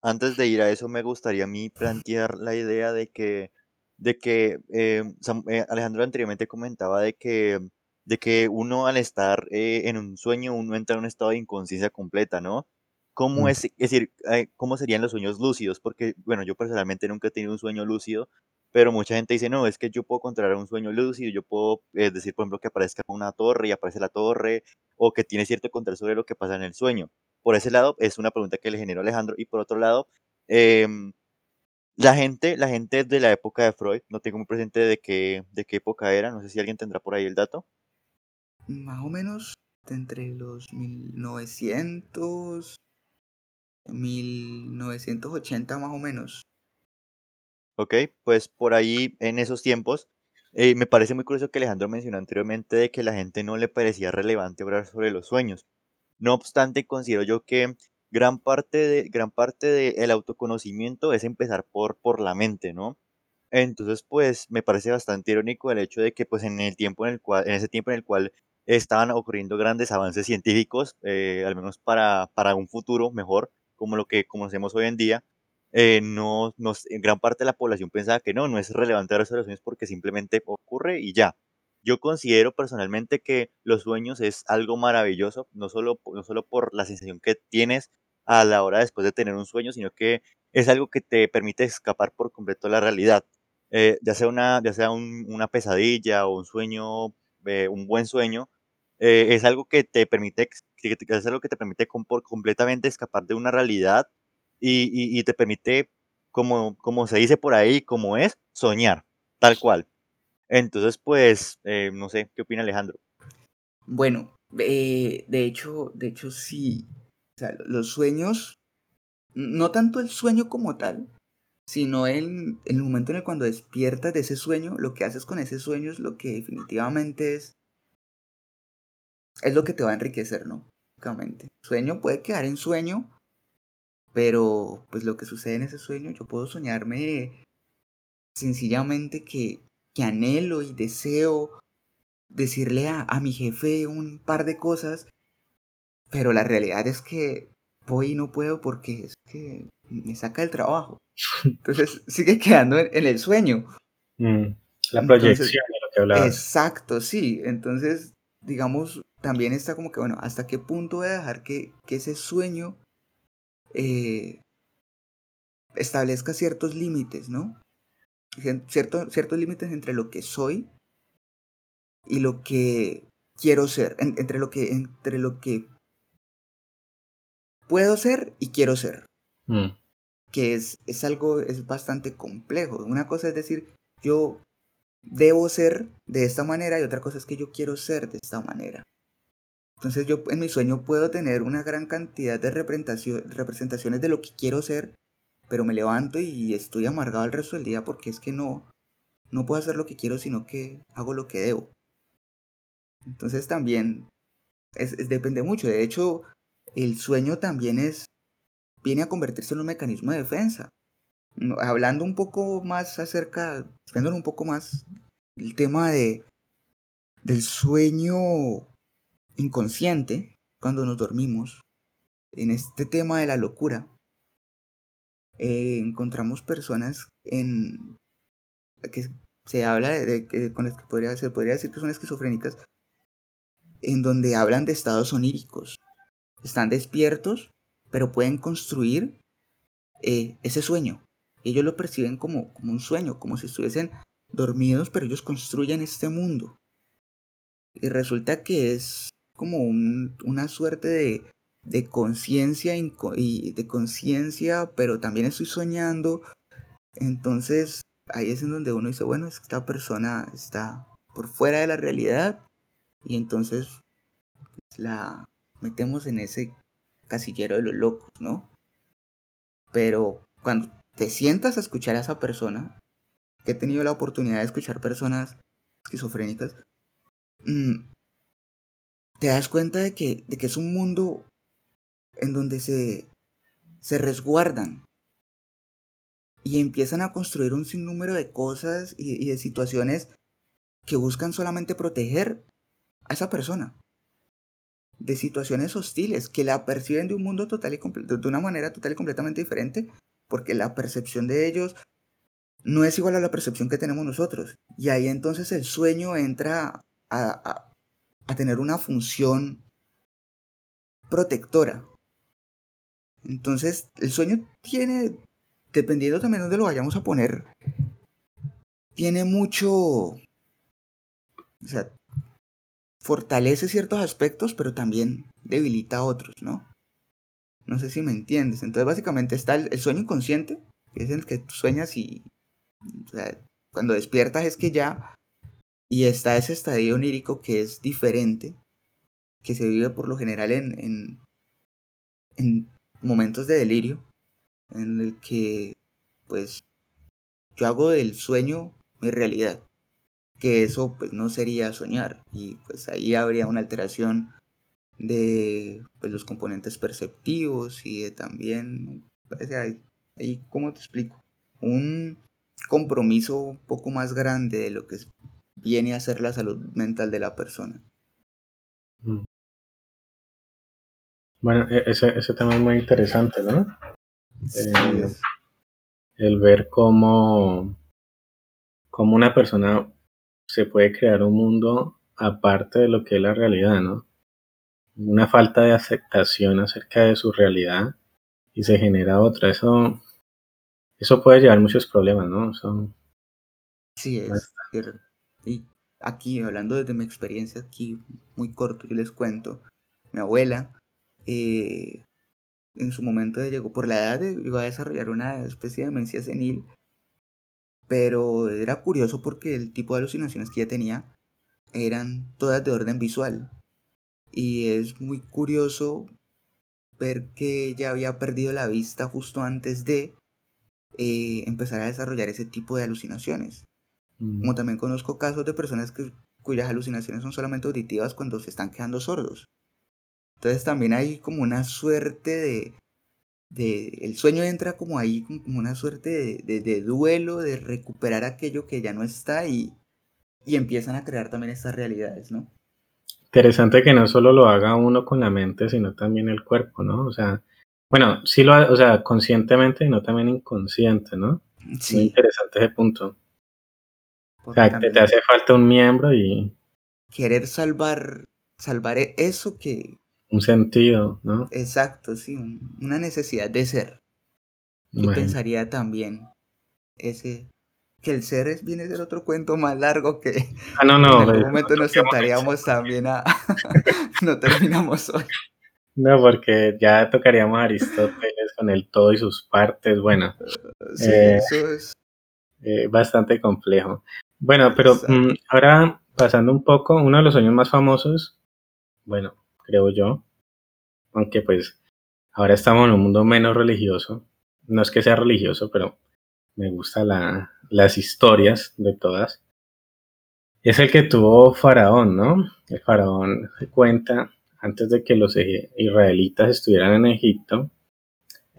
antes de ir a eso, me gustaría a mí plantear la idea de que, de que eh, Sam- eh, Alejandro anteriormente comentaba de que, de que uno al estar eh, en un sueño, uno entra en un estado de inconsciencia completa, ¿no? ¿Cómo Mm. es, es decir, eh, cómo serían los sueños lúcidos? Porque, bueno, yo personalmente nunca he tenido un sueño lúcido, pero mucha gente dice, no, es que yo puedo controlar un sueño lúcido, yo puedo eh, decir, por ejemplo, que aparezca una torre y aparece la torre, o que tiene cierto control sobre lo que pasa en el sueño. Por ese lado, es una pregunta que le generó Alejandro. Y por otro lado, em, la gente, la gente de la época de Freud, no tengo muy presente de qué, de qué época era, no sé si alguien tendrá por ahí el dato. Más o menos entre los 1900, 1980 más o menos. Ok, pues por ahí en esos tiempos, eh, me parece muy curioso que Alejandro mencionó anteriormente de que la gente no le parecía relevante hablar sobre los sueños. No obstante, considero yo que gran parte de, gran parte del autoconocimiento es empezar por, por la mente, ¿no? Entonces, pues, me parece bastante irónico el hecho de que, pues, en el tiempo en el cual, en ese tiempo en el cual estaban ocurriendo grandes avances científicos, eh, al menos para, para un futuro mejor, como lo que conocemos hoy en día, eh, no, en gran parte de la población pensaba que no, no es relevante los sueños porque simplemente ocurre y ya. Yo considero personalmente que los sueños es algo maravilloso, no solo, no solo por la sensación que tienes a la hora después de tener un sueño, sino que es algo que te permite escapar por completo de la realidad eh, ya sea una, ya sea un- una pesadilla o un sueño, eh, un buen sueño, eh, es algo que te permite, es algo que te permite completamente escapar de una realidad y, te permite, como, como se dice por ahí, como es, soñar, tal cual. Entonces, pues, eh, no sé, ¿qué opina Alejandro? Bueno, eh, de hecho, de hecho sí. O sea, los sueños, no tanto el sueño como tal, sino en, el momento en el cuando despiertas de ese sueño, lo que haces con ese sueño es lo que definitivamente es, es lo que te va a enriquecer, ¿no? Básicamente. Sueño puede quedar en sueño, pero pues lo que sucede en ese sueño, yo puedo soñarme sencillamente que, que anhelo y deseo decirle a, a mi jefe un par de cosas, pero la realidad es que voy y no puedo porque es que me saca el trabajo. Entonces sigue quedando en, el sueño. Mm, la proyección de lo que hablaba. Exacto, sí. Entonces, digamos, también está como que, bueno, ¿hasta qué punto voy a dejar que, que ese sueño eh, establezca ciertos límites, ¿no? Cierto, ciertos límites entre lo que soy y lo que quiero ser, entre lo que, entre lo que puedo ser y quiero ser. Mm. Que es, es algo, es bastante complejo. Una cosa es decir, yo debo ser de esta manera y otra cosa es que yo quiero ser de esta manera. Entonces yo en mi sueño puedo tener una gran cantidad de representaciones de lo que quiero ser, pero me levanto y estoy amargado el resto del día porque es que no, no puedo hacer lo que quiero, sino que hago lo que debo. Entonces también es, depende mucho. De hecho, el sueño también es, viene a convertirse en un mecanismo de defensa. Hablando un poco más acerca, viendo un poco más el tema de, del sueño inconsciente, cuando nos dormimos, en este tema de la locura, eh, encontramos personas en que se habla de, con las que podría, se podría decir que son esquizofrénicas, en donde hablan de estados oníricos. Están despiertos, pero pueden construir eh, ese sueño. Ellos lo perciben como, como un sueño, como si estuviesen dormidos, pero ellos construyen este mundo. Y resulta que es como una suerte de, de conciencia y de conciencia, pero también estoy soñando. Entonces ahí es en donde uno dice, bueno, esta persona está por fuera de la realidad y entonces pues, la metemos en ese casillero de los locos, ¿no? Pero cuando te sientas a escuchar a esa persona, que he tenido la oportunidad de escuchar personas esquizofrénicas, mm, te das cuenta de que, de que es un mundo en donde se, se resguardan y empiezan a construir un sinnúmero de cosas y de situaciones que buscan solamente proteger a esa persona de situaciones hostiles que la perciben de un mundo total y de una manera total y completamente diferente, porque la percepción de ellos no es igual a la percepción que tenemos nosotros. Y ahí entonces el sueño entra a, a, tener una función protectora. Entonces el sueño tiene, dependiendo también de lo vayamos a poner, tiene mucho, o sea, fortalece ciertos aspectos, pero también debilita otros, ¿no? No sé si me entiendes. Entonces, básicamente está el, sueño inconsciente, que es el que tú sueñas y cuando despiertas es que ya. Y está ese estadio onírico que es diferente, que se vive por lo general en, en, en momentos de delirio, en el que, pues, yo hago del sueño mi realidad que eso pues no sería soñar y pues ahí habría una alteración de pues, los componentes perceptivos y de también, ahí, ¿cómo te explico? Un compromiso un poco más grande de lo que viene a ser la salud mental de la persona. Mm. Bueno, e-, ese, ese tema es muy interesante, ¿no? Eh, el ver cómo, cómo una persona se puede crear un mundo aparte de lo que es la realidad, ¿no? Una falta de aceptación acerca de su realidad y se genera otra. Eso, eso puede llevar muchos problemas, ¿no? sí, es Y aquí, hablando desde mi experiencia aquí, muy corto, yo les cuento, mi abuela, eh, en su momento llegó, por la edad, iba a desarrollar una especie de demencia senil, pero era curioso porque el tipo de alucinaciones que ella tenía eran todas de orden visual. Y es muy curioso ver que ella había perdido la vista justo antes de eh, empezar a desarrollar ese tipo de alucinaciones. Mm. Como también conozco casos de personas que, cuyas alucinaciones son solamente auditivas cuando se están quedando sordos. Entonces también hay como una suerte de... de el sueño entra como ahí, como una suerte de, de, duelo, de recuperar aquello que ya no está y, y empiezan a crear también estas realidades, ¿no? Interesante que no solo lo haga uno con la mente, sino también el cuerpo, ¿no? O sea, bueno, sí lo, o sea, conscientemente y no también inconsciente, ¿no? Sí. Muy interesante ese punto. O sea, te hace falta un miembro y... Querer salvar, salvar eso que... Un sentido, ¿no? Exacto, sí, una necesidad de ser. Yo pensaría también ese que el ser viene del otro cuento más largo que ah, no, no, en algún momento nos sentaríamos también a no terminamos hoy. No, porque ya tocaríamos a Aristóteles con el todo y sus partes. Bueno, sí, eh, eso es eh, bastante complejo. Bueno, pero mm, ahora pasando un poco, uno de los sueños más famosos, bueno, creo yo, aunque pues ahora estamos en un mundo menos religioso, no es que sea religioso, pero me gusta la, las historias de todas. Es el que tuvo Faraón, ¿no? El Faraón se cuenta, antes de que los israelitas estuvieran en Egipto,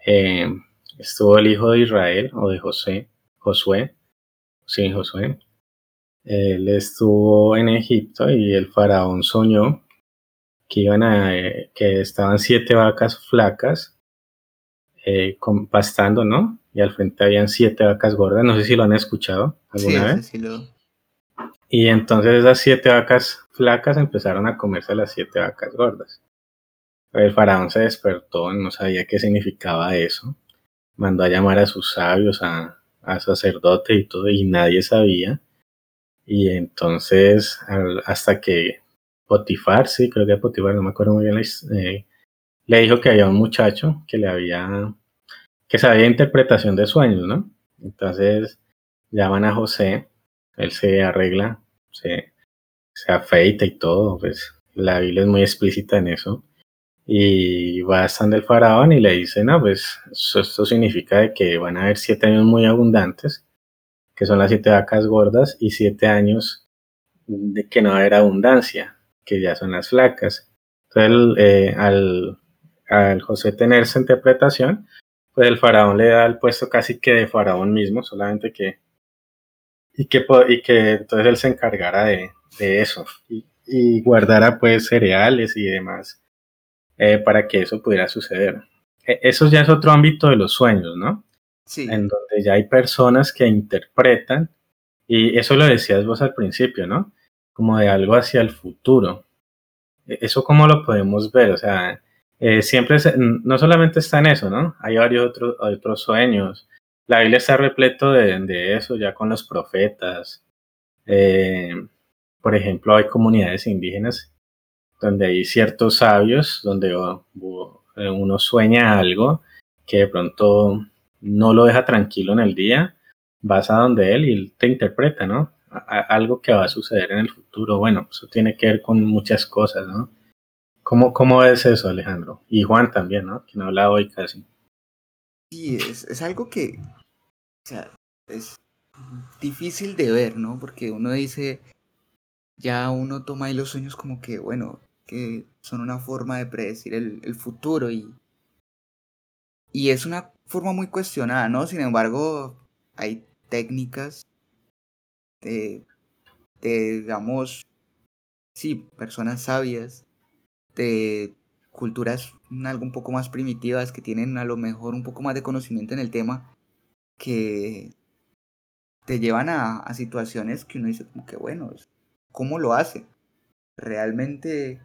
eh, estuvo el hijo de Israel, o de José, Josué, sí, Josué. Él estuvo en Egipto y el faraón soñó que iban a, eh, que estaban siete vacas flacas eh, pastando, ¿no? y al frente habían siete vacas gordas. No sé si lo han escuchado alguna vez. Y entonces esas siete vacas flacas empezaron a comerse las siete vacas gordas. El faraón se despertó, no sabía qué significaba eso. Mandó a llamar a sus sabios, a, a sacerdotes y todo, y nadie sabía. Y entonces, hasta que Potifar, sí, creo que Potifar, no me acuerdo muy bien, eh, le dijo que había un muchacho que le había que sabía interpretación de sueños, ¿no? Entonces llaman a José, él se arregla, se, se afeita y todo, pues la Biblia es muy explícita en eso. Y va a estar el faraón y le dice, no, pues esto significa que van a haber siete años muy abundantes, que son las siete vacas gordas, y siete años de que no va a haber abundancia, que ya son las flacas. Entonces, eh, al, José tener esa interpretación, pues el faraón le da el puesto casi que de faraón mismo, solamente que y que, y que entonces él se encargara de, de eso y, y, guardara pues cereales y demás eh, para que eso pudiera suceder. E, eso ya es otro ámbito de los sueños, ¿no? Sí. En donde ya hay personas que interpretan, y eso lo decías vos al principio, ¿no? Como de algo hacia el futuro. E, ¿Eso cómo lo podemos ver? O sea, eh, siempre, no solamente está en eso, ¿no? Hay varios otros, otros sueños. La Biblia está repleto de, de eso, ya con los profetas. Eh, por ejemplo, hay comunidades indígenas donde hay ciertos sabios, donde eh, uno sueña algo que de pronto no lo deja tranquilo en el día, vas a donde él y él te interpreta, ¿no? algo que va a suceder en el futuro. Bueno, eso tiene que ver con muchas cosas, ¿no? ¿Cómo, ¿Cómo es eso, Alejandro? Y Juan también, ¿no? Quien habla hoy casi. Sí, es, es algo que o sea, es difícil de ver, ¿no? Porque uno dice, ya uno toma ahí los sueños como que, bueno, que son una forma de predecir el, el futuro y, y es una forma muy cuestionada, ¿no? Sin embargo, hay técnicas de, de digamos, sí, personas sabias de culturas algo un poco más primitivas que tienen a lo mejor un poco más de conocimiento en el tema que te llevan a, a situaciones que uno dice como que bueno, ¿cómo lo hace? Realmente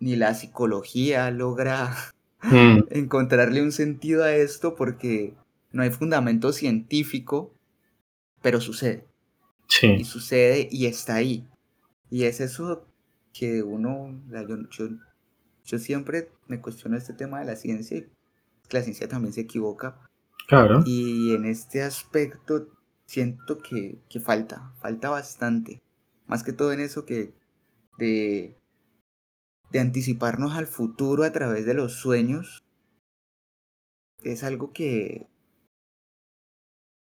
ni la psicología logra mm. encontrarle un sentido a esto porque no hay fundamento científico, pero sucede. Sí. Y sucede y está ahí. Y es eso que uno, yo, yo, siempre me cuestiono este tema de la ciencia y la ciencia también se equivoca. Claro. Y en este aspecto siento que, que falta, falta bastante. Más que todo en eso que de, de anticiparnos al futuro a través de los sueños es algo que,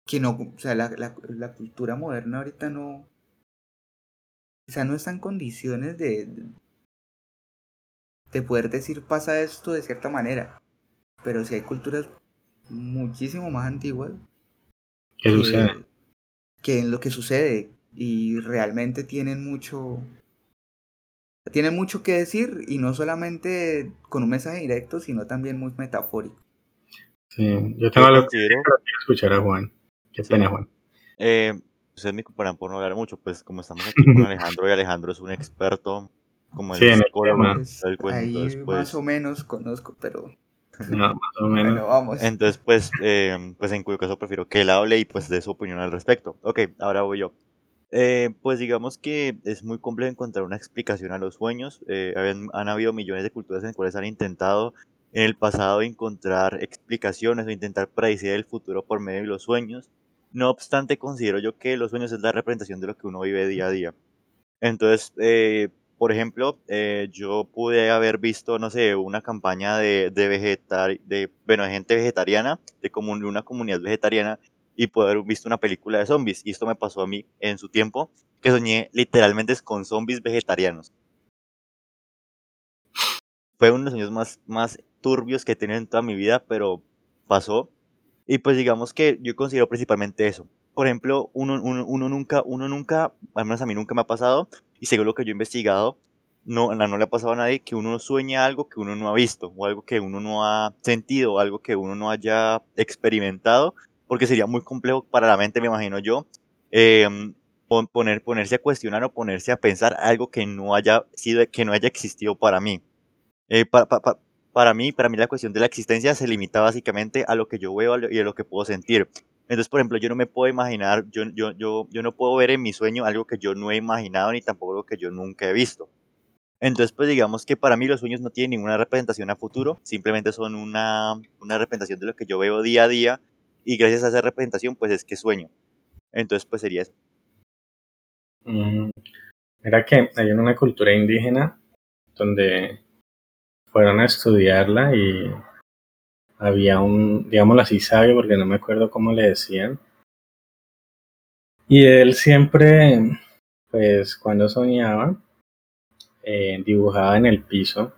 que no, o sea, la, la, cultura moderna ahorita no, sea, no está en condiciones de, de poder decir pasa esto de cierta manera, pero si hay culturas muchísimo más antiguas ¿Qué sucede? que en lo que sucede y realmente tienen mucho tienen mucho que decir y no solamente con un mensaje directo, sino también muy metafórico. Sí, yo tengo algo que escuchar a Juan. Qué pena, Juan. Eh, ustedes me comparan por no hablar mucho, pues como estamos aquí con Alejandro y Alejandro es un experto como el psicólogo. Pues, ahí pues más o menos conozco, pero... No, más o menos. vamos. Entonces, pues, eh, pues en cuyo caso prefiero que él hable y pues dé su opinión al respecto. Ok, ahora voy yo. Eh, pues digamos que es muy complejo encontrar una explicación a los sueños. Eh, han, habido millones de culturas en las cuales han intentado en el pasado encontrar explicaciones o intentar predecir el futuro por medio de los sueños. No obstante, considero yo que los sueños es la representación de lo que uno vive día a día. Entonces, eh, por ejemplo, yo pude haber visto, no sé, una campaña de, de, de, bueno, de gente vegetariana, de, de una comunidad vegetariana, y poder haber visto una película de zombies. Y esto me pasó a mí en su tiempo, que soñé literalmente con zombies vegetarianos. Fue uno de los sueños más, más turbios que he tenido en toda mi vida, pero pasó. Y pues digamos que yo considero principalmente eso. Por ejemplo, uno, uno, nunca, uno nunca, al menos a mí nunca me ha pasado, y según lo que yo he investigado, no, no le ha pasado a nadie que uno sueña algo que uno no ha visto, o algo que uno no ha sentido, o algo que uno no haya experimentado, porque sería muy complejo para la mente, me imagino yo, em, poner, ponerse a cuestionar o ponerse a pensar algo que no haya sido, que no haya existido para mí. Eh, para mí, para mí la cuestión de la existencia se limita básicamente a lo que yo veo y a lo que puedo sentir. Entonces, por ejemplo, yo no me puedo imaginar, yo, yo, yo, yo no puedo ver en mi sueño algo que yo no he imaginado ni tampoco algo que yo nunca he visto. Entonces, pues digamos que para mí los sueños no tienen ninguna representación a futuro, simplemente son una, una representación de lo que yo veo día a día y gracias a esa representación pues es que sueño. Entonces pues sería eso. Mm, mira que hay una cultura indígena donde fueron a estudiarla y había un, digámoslo así, sabio, porque no me acuerdo cómo le decían. Y él siempre, pues cuando soñaba, eh, dibujaba en el piso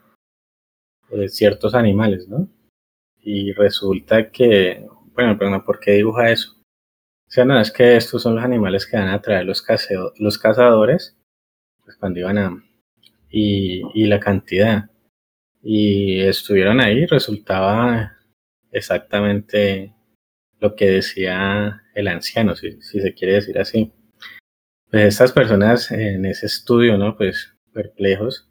eh, ciertos animales, ¿no? Y resulta que bueno, pero ¿por qué dibuja eso? O sea, no, es que estos son los animales que van a traer los, los cazadores, pues cuando iban a... Y, y la cantidad. Y estuvieron ahí, resultaba exactamente lo que decía el anciano, si, si se quiere decir así. Pues estas personas en ese estudio, ¿no? Pues perplejos,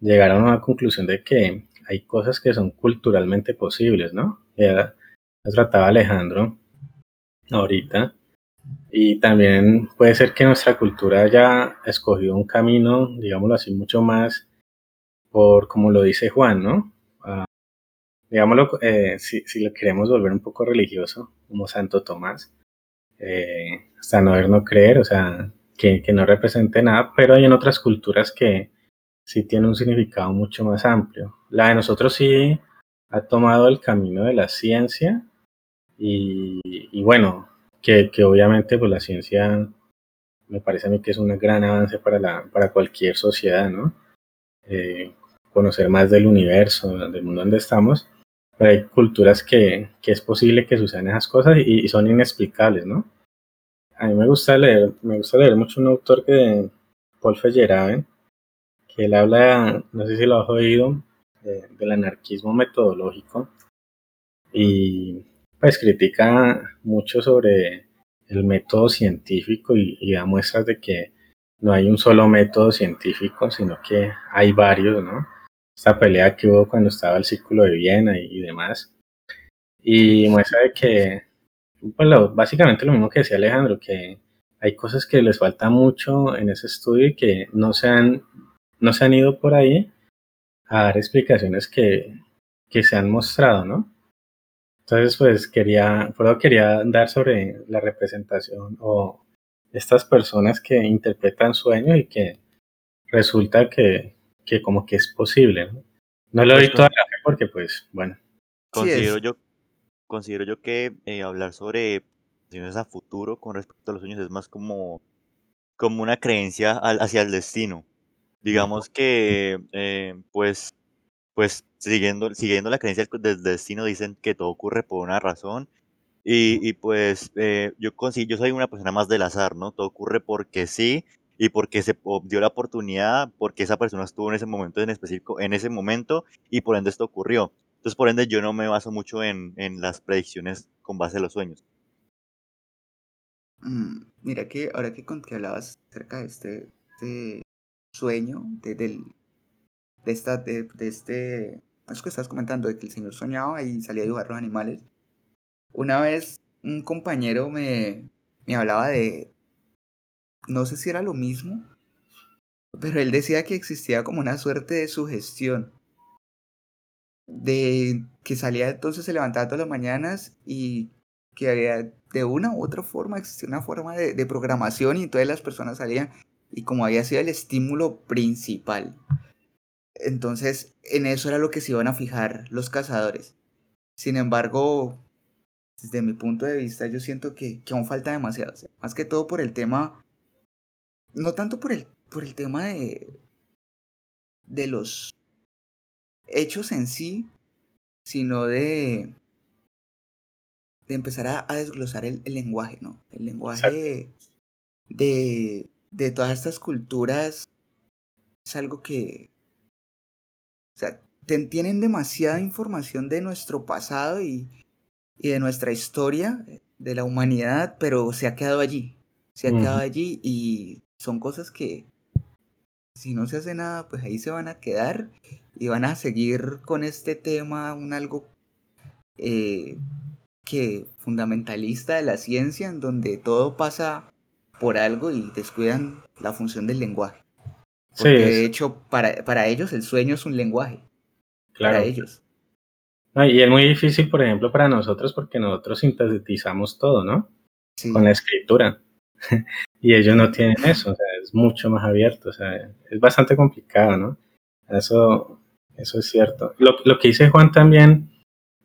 llegaron a una conclusión de que hay cosas que son culturalmente posibles, ¿no? Trataba Alejandro ahorita. Y también puede ser que nuestra cultura haya escogido un camino, digámoslo así, mucho más por, como lo dice Juan, ¿no? Ah, digámoslo, eh, si, si, lo queremos volver un poco religioso, como Santo Tomás, eh, hasta no ver, no creer, o sea, que, que no represente nada, pero hay en otras culturas que sí tiene un significado mucho más amplio. La de nosotros sí ha tomado el camino de la ciencia y, bueno, que, que, obviamente pues la ciencia me parece a mí que es un gran avance para, la, para cualquier sociedad, ¿no? Eh, conocer más del universo, del mundo donde estamos, pero hay culturas que, que es posible que sucedan esas cosas y, son inexplicables, ¿no? A mí me gusta leer, me gusta leer mucho un autor que, Paul Feyerabend, que él habla, no sé si lo has oído, del anarquismo metodológico y pues critica mucho sobre el método científico y, da muestras de que no hay un solo método científico, sino que hay varios, ¿no? Esta pelea que hubo cuando estaba el Círculo de Viena y, demás. Y muestra de que, pues básicamente lo mismo que decía Alejandro, que hay cosas que les falta mucho en ese estudio y que no se han, no se han ido por ahí a dar explicaciones que, que se han mostrado, ¿no? Entonces, pues quería, por quería dar sobre la representación o estas personas que interpretan sueños y que resulta que, que como que es posible, ¿no? No lo he visto porque, pues, bueno. Considero yo, considero yo que eh, hablar sobre situaciones a futuro con respecto a los sueños es más como, como una creencia hacia el destino. Digamos que, eh, pues, pues siguiendo, siguiendo la creencia del destino, dicen que todo ocurre por una razón. Y, pues eh, yo, yo soy una persona más del azar, ¿no? Todo ocurre porque sí y porque se dio la oportunidad, porque esa persona estuvo en ese momento en específico, en ese momento, y por ende esto ocurrió. Entonces, por ende, yo no me baso mucho en, en las predicciones con base a los sueños. Mm, mira que ahora que, hablabas acerca de este, sueño, de este, eso que estás comentando, de que el señor soñaba y salía a dibujar los animales. Una vez un compañero me, me hablaba de, no sé si era lo mismo, pero él decía que existía como una suerte de sugestión. De que salía entonces, se levantaba todas las mañanas y que había de una u otra forma, existía una forma de, programación y todas las personas salían y como había sido el estímulo principal. Entonces, en eso era lo que se iban a fijar los cazadores. Sin embargo, desde mi punto de vista, yo siento que, que aún falta demasiado. más que todo por el tema no tanto por el, por el tema de, de los hechos en sí, sino de, de empezar a, desglosar el, lenguaje, ¿no? El lenguaje de, de todas estas culturas es algo que, o sea, tienen demasiada información de nuestro pasado y, y, de nuestra historia, de la humanidad, pero se ha quedado allí. Se ha quedado allí y son cosas que si no se hace nada, pues ahí se van a quedar y van a seguir con este tema, un algo eh, que fundamentalista de la ciencia, en donde todo pasa por algo y descuidan la función del lenguaje. Porque de hecho, para, para ellos el sueño es un lenguaje. Claro. Para ellos. y es muy difícil, por ejemplo, para nosotros, porque nosotros sintetizamos todo, ¿no? Con la escritura. y ellos no tienen eso, o sea, es mucho más abierto, o sea, es bastante complicado, ¿no? Eso, eso es cierto. Lo, lo que dice Juan también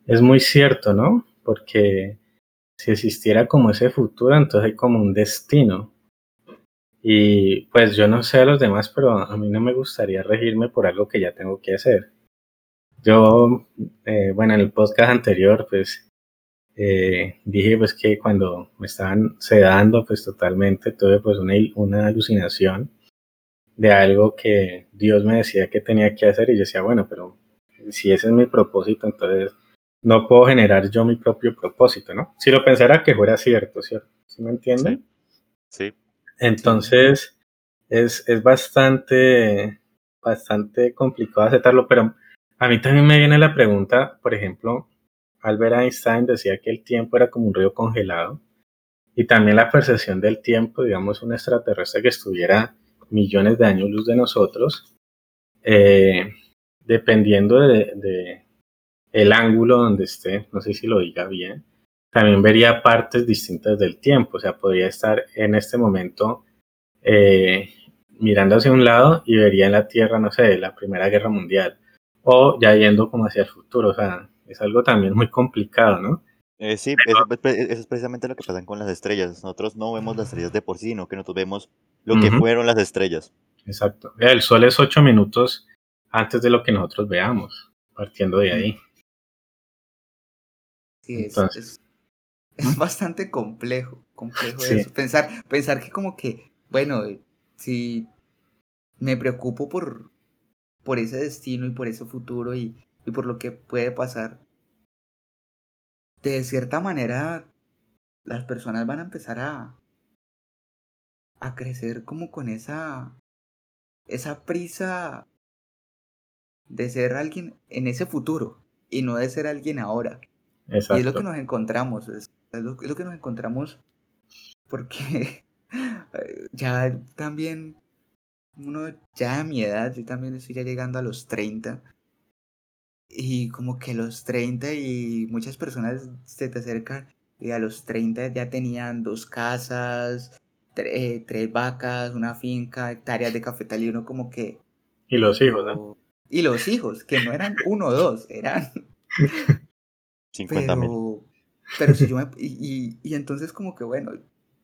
es muy cierto, ¿no? Porque si existiera como ese futuro, entonces hay como un destino. Y pues yo no sé a los demás, pero a mí no me gustaría regirme por algo que ya tengo que hacer. Yo, eh, bueno, en el podcast anterior, pues eh, dije pues que cuando me estaban sedando pues totalmente tuve pues una, una alucinación de algo que Dios me decía que tenía que hacer y yo decía bueno pero si ese es mi propósito entonces no puedo generar yo mi propio propósito no si lo pensara que fuera cierto cierto ¿sí me entienden? Sí. Entonces es, es bastante bastante complicado aceptarlo pero a mí también me viene la pregunta por ejemplo Albert Einstein decía que el tiempo era como un río congelado y también la percepción del tiempo, digamos, un extraterrestre que estuviera millones de años luz de nosotros, eh, dependiendo de, el ángulo donde esté, no sé si lo diga bien, también vería partes distintas del tiempo, o sea, podría estar en este momento eh, mirando hacia un lado y vería en la Tierra, no sé, la Primera Guerra Mundial, o ya yendo como hacia el futuro, o sea, es algo también muy complicado, ¿no? Eh, sí, eso, es precisamente lo que pasa con las estrellas. Nosotros no vemos las estrellas de por sí, sino que nosotros vemos lo que fueron las estrellas. Exacto. El sol es ocho minutos antes de lo que nosotros veamos, partiendo de ahí. Sí, es, es, bastante complejo, complejo eso. Pensar, pensar que como que, bueno, si me preocupo por, por ese destino y por ese futuro y y por lo que puede pasar, de cierta manera las personas van a empezar a, a crecer como con esa, esa prisa de ser alguien en ese futuro y no de ser alguien ahora. Y es lo que nos encontramos, es, lo, que nos encontramos porque, ya también, uno ya a mi edad, yo también estoy ya llegando a los 30. Y como que los 30 y muchas personas se te acercan y a los 30 ya tenían dos casas, tre- tres vacas, una finca, hectáreas de cafetal y uno como que... Y los hijos, ¿no? Y los hijos, que no eran uno o dos, eran 50 mil. pero, pero si yo me, y, y, y entonces como que bueno,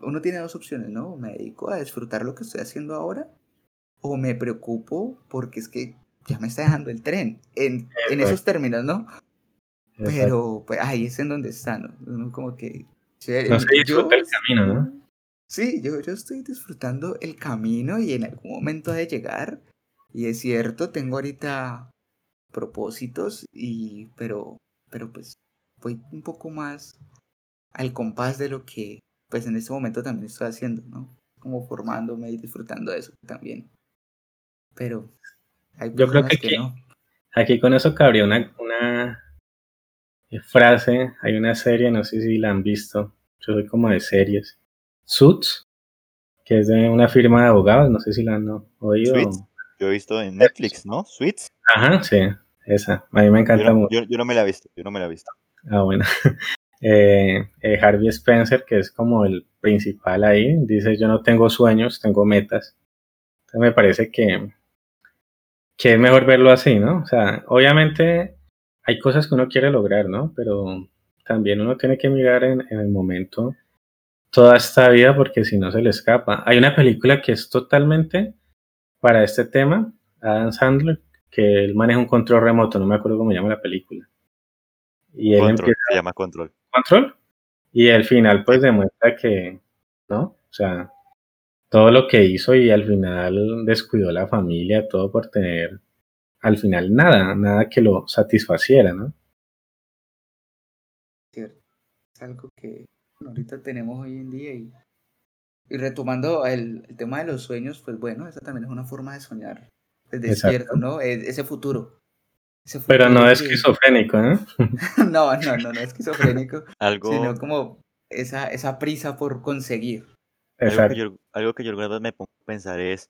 uno tiene dos opciones, ¿no? Me dedico a disfrutar lo que estoy haciendo ahora o me preocupo porque es que ya me está dejando el tren. En, en esos términos, ¿no? Pero pues ahí es en donde está, ¿no? Uno como que... sí, No disfruta yo- el camino, ¿no? Sí, yo, yo estoy disfrutando el camino y en algún momento ha de llegar. Y es cierto, tengo ahorita propósitos, y, pero, pero pues voy un poco más al compás de lo que pues en este momento también estoy haciendo, ¿no? Como formándome y disfrutando de eso también. Pero hay Yo creo que que, aquí- no. Aquí con eso cabría una, una frase, hay una serie, no sé si la han visto, yo soy como de series, Suits, que es de una firma de abogados, no sé si la han oído. Suits. Yo he visto en Netflix, ¿no? Suits. Ajá, sí, esa, a mí me Yo encanta no, mucho. yo- yo no me la he visto, yo no me la he visto. Ah, bueno. Eh, eh, Harvey Spencer, que es como el principal ahí, dice, yo no tengo sueños, tengo metas. Me parece que, que es mejor verlo así, ¿no? O sea, obviamente hay cosas que uno quiere lograr, ¿no? Pero también uno tiene que mirar en, en el momento toda esta vida porque si no se le escapa. Hay una película que es totalmente para este tema, Adam Sandler, que él maneja un control remoto, no me acuerdo cómo se llama la película. Y él Control, empieza se llama Control. control. Y al final, pues demuestra que, ¿no? O sea, todo lo que hizo y al final descuidó la familia, todo por tener, al final nada, nada que lo satisfaciera, ¿no? cierto. Es algo que bueno, ahorita tenemos hoy en día y, y retomando el, el tema de los sueños, pues bueno, esa también es una forma de soñar pues, Exacto. despierto, ¿no? E- ese futuro. Ese Pero no es esquizofrénico, ¿no? no, no, no, no es esquizofrénico, Algo, sino como esa, esa prisa por conseguir. algo, que Exacto. yo, algo que yo alguna vez me pongo a pensar es,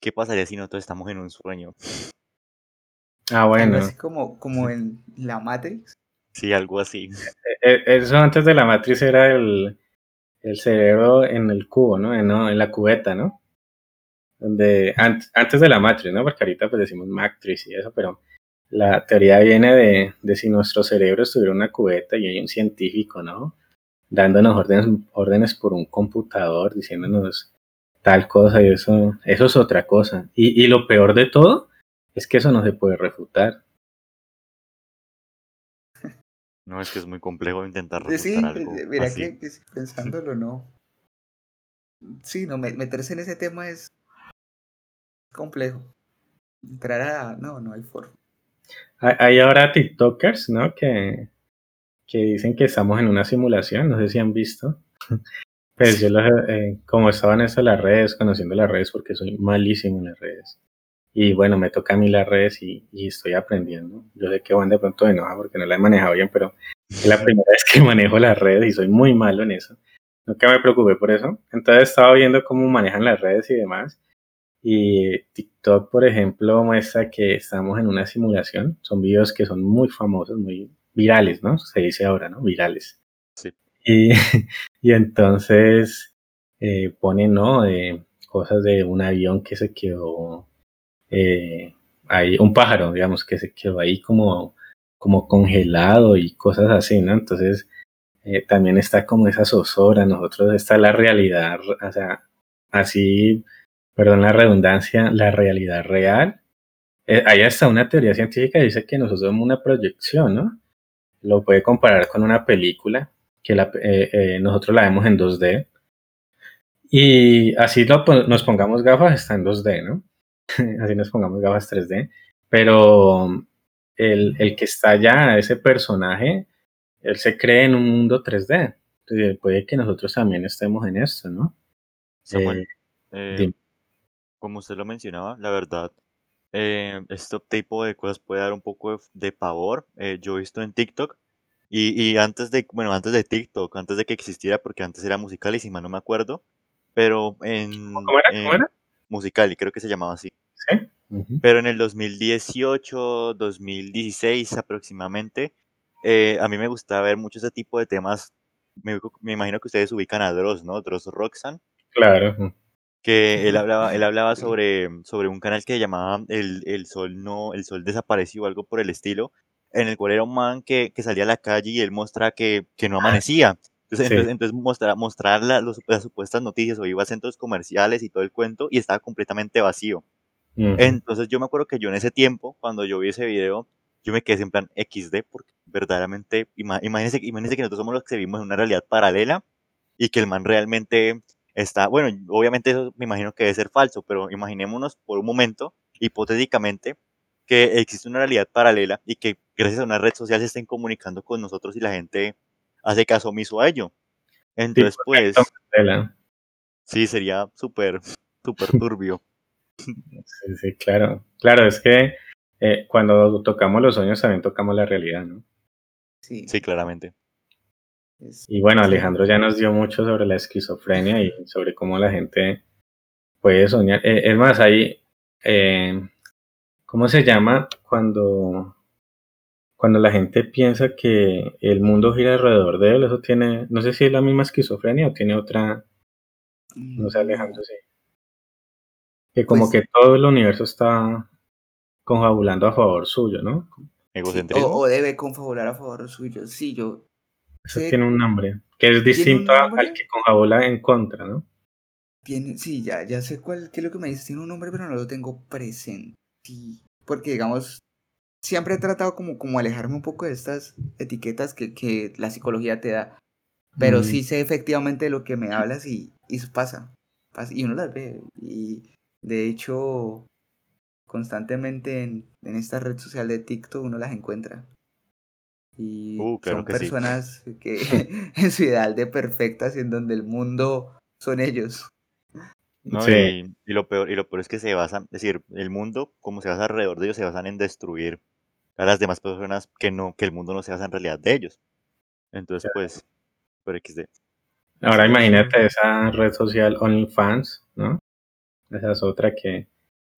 ¿qué pasaría si nosotros estamos en un sueño? Ah, Algo bueno. así como, como en la Matrix. Sí, algo así. Eh, Eso antes de la matriz era el, el cerebro en el cubo, ¿no? En, la cubeta, ¿no? Donde, an- antes de la matriz, ¿no? Porque ahorita pues decimos matriz y eso, pero la teoría viene de, de si nuestro cerebro estuviera en una cubeta y hay un científico, ¿no? Dándonos órdenes, órdenes por un computador, diciéndonos tal cosa y eso, eso es otra cosa. Y, y lo peor de todo es que eso no se puede refutar. No, es que es muy complejo intentar Eh, Sí, refutar algo eh, mira así. que, pensándolo, no. Sí, no, me- meterse en ese tema es complejo. Entrar a... No, no hay forma. Hay ahora TikTokers, ¿no? Que, que dicen que estamos en una simulación, no sé si han visto. Pues yo, eh, como estaba en eso de las redes, conociendo las redes, porque soy malísimo en las redes. Y bueno, me toca a mí las redes y, y estoy aprendiendo. Yo sé que Juan de pronto me enoja porque no la he manejado bien, pero es la primera vez que manejo las redes y soy muy malo en eso. Nunca me preocupé por eso. Entonces estaba viendo cómo manejan las redes y demás. Y TikTok, por ejemplo, muestra que estamos en una simulación. Son videos que son muy famosos, muy virales, ¿no? Se dice ahora, ¿no? Virales. Sí. Y, y entonces eh, ponen, ¿no? Eh, cosas de un avión que se quedó eh, ahí, un pájaro, digamos, que se quedó ahí como, como congelado y cosas así, ¿no? Entonces eh, también está como esa zozobra, nosotros está la realidad, o sea, así, perdón la redundancia, la realidad real. Eh, hay hasta una teoría científica que dice que nosotros somos una proyección, ¿no? Lo puede comparar con una película que la, eh, eh, nosotros la vemos en 2D. Y así lo, nos pongamos gafas, está en 2D, ¿no? así nos pongamos gafas 3D. Pero el, el que está allá, ese personaje, él se cree en un mundo 3D. Entonces, puede que nosotros también estemos en esto, ¿no? Samuel, Eh, eh. Como usted lo mencionaba, la verdad, eh, este tipo de cosas puede dar un poco de, de pavor. Eh, yo he visto en TikTok y, y antes de, bueno, antes de TikTok, antes de que existiera, porque antes era musical y si mal no me acuerdo, pero en... ¿Cómo era? Creo que se llamaba así. Sí. Pero en el 2018, 2016 aproximadamente, eh, a mí me gustaba ver mucho ese tipo de temas. Me, me imagino que ustedes ubican a Dross, ¿no? Dross Roxanne, Claro. Que él hablaba, él hablaba sobre, sobre un canal que se llamaba el, el Sol no, el Sol desapareció o algo por el estilo, en el cual era un man que, que salía a la calle y él mostraba que, que no amanecía. Entonces, Sí. entonces, entonces mostrar, mostrar la- los- las supuestas noticias o iba a centros comerciales y todo el cuento y estaba completamente vacío. Entonces yo me acuerdo que yo en ese tiempo, cuando yo vi ese video, yo me quedé en plan XD, porque verdaderamente, ima- imagínense, imagínense que nosotros somos los que vivimos en una realidad paralela y que el man realmente está, bueno, obviamente eso me imagino que debe ser falso, pero imaginémonos por un momento, hipotéticamente, que existe una realidad paralela y que gracias a una red social se estén comunicando con nosotros y la gente hace caso omiso a ello. Entonces, pues, sí, sería súper, súper turbio. Sí, sí, claro. Claro, es que eh, cuando tocamos los sueños también tocamos la realidad, ¿no? Sí. Sí, claramente. Es- Y bueno. Alejandro ya nos dio mucho sobre la esquizofrenia y sobre cómo la gente puede soñar. Eh, es más, ahí, eh, ¿cómo se llama cuando, cuando la gente piensa que el mundo gira alrededor de él? Eso tiene, no sé si es la misma esquizofrenia o tiene otra, no sé, Alejandro, sí. Que como Pues- que todo el universo está confabulando a favor suyo, ¿no? Sí, Egocentrismo. o, o debe confabular a favor suyo. Sí, yo. Eso tiene un nombre, que es distinto al que confabula en contra, ¿no? Tiene, sí, ya, ya sé cuál, qué es lo que me dices. Tiene un nombre, pero no lo tengo presente. Porque, digamos, siempre he tratado como, como alejarme un poco de estas etiquetas que, que la psicología te da. Pero Mm. sí sé efectivamente de lo que me hablas y, y eso pasa, pasa. Y uno las ve. Y de hecho, constantemente en, en esta red social de TikTok uno las encuentra. Y Uh, claro son que sí. personas que en su ideal de perfectas y en donde el mundo son ellos. No, Sí. y, y lo peor, y lo peor es que se basan, es decir, el mundo, como se basa alrededor de ellos, se basan en destruir a las demás personas que no, que el mundo no se basa en realidad de ellos. Entonces, pues, por XD. Ahora imagínate esa red social OnlyFans, ¿no? Esa es otra que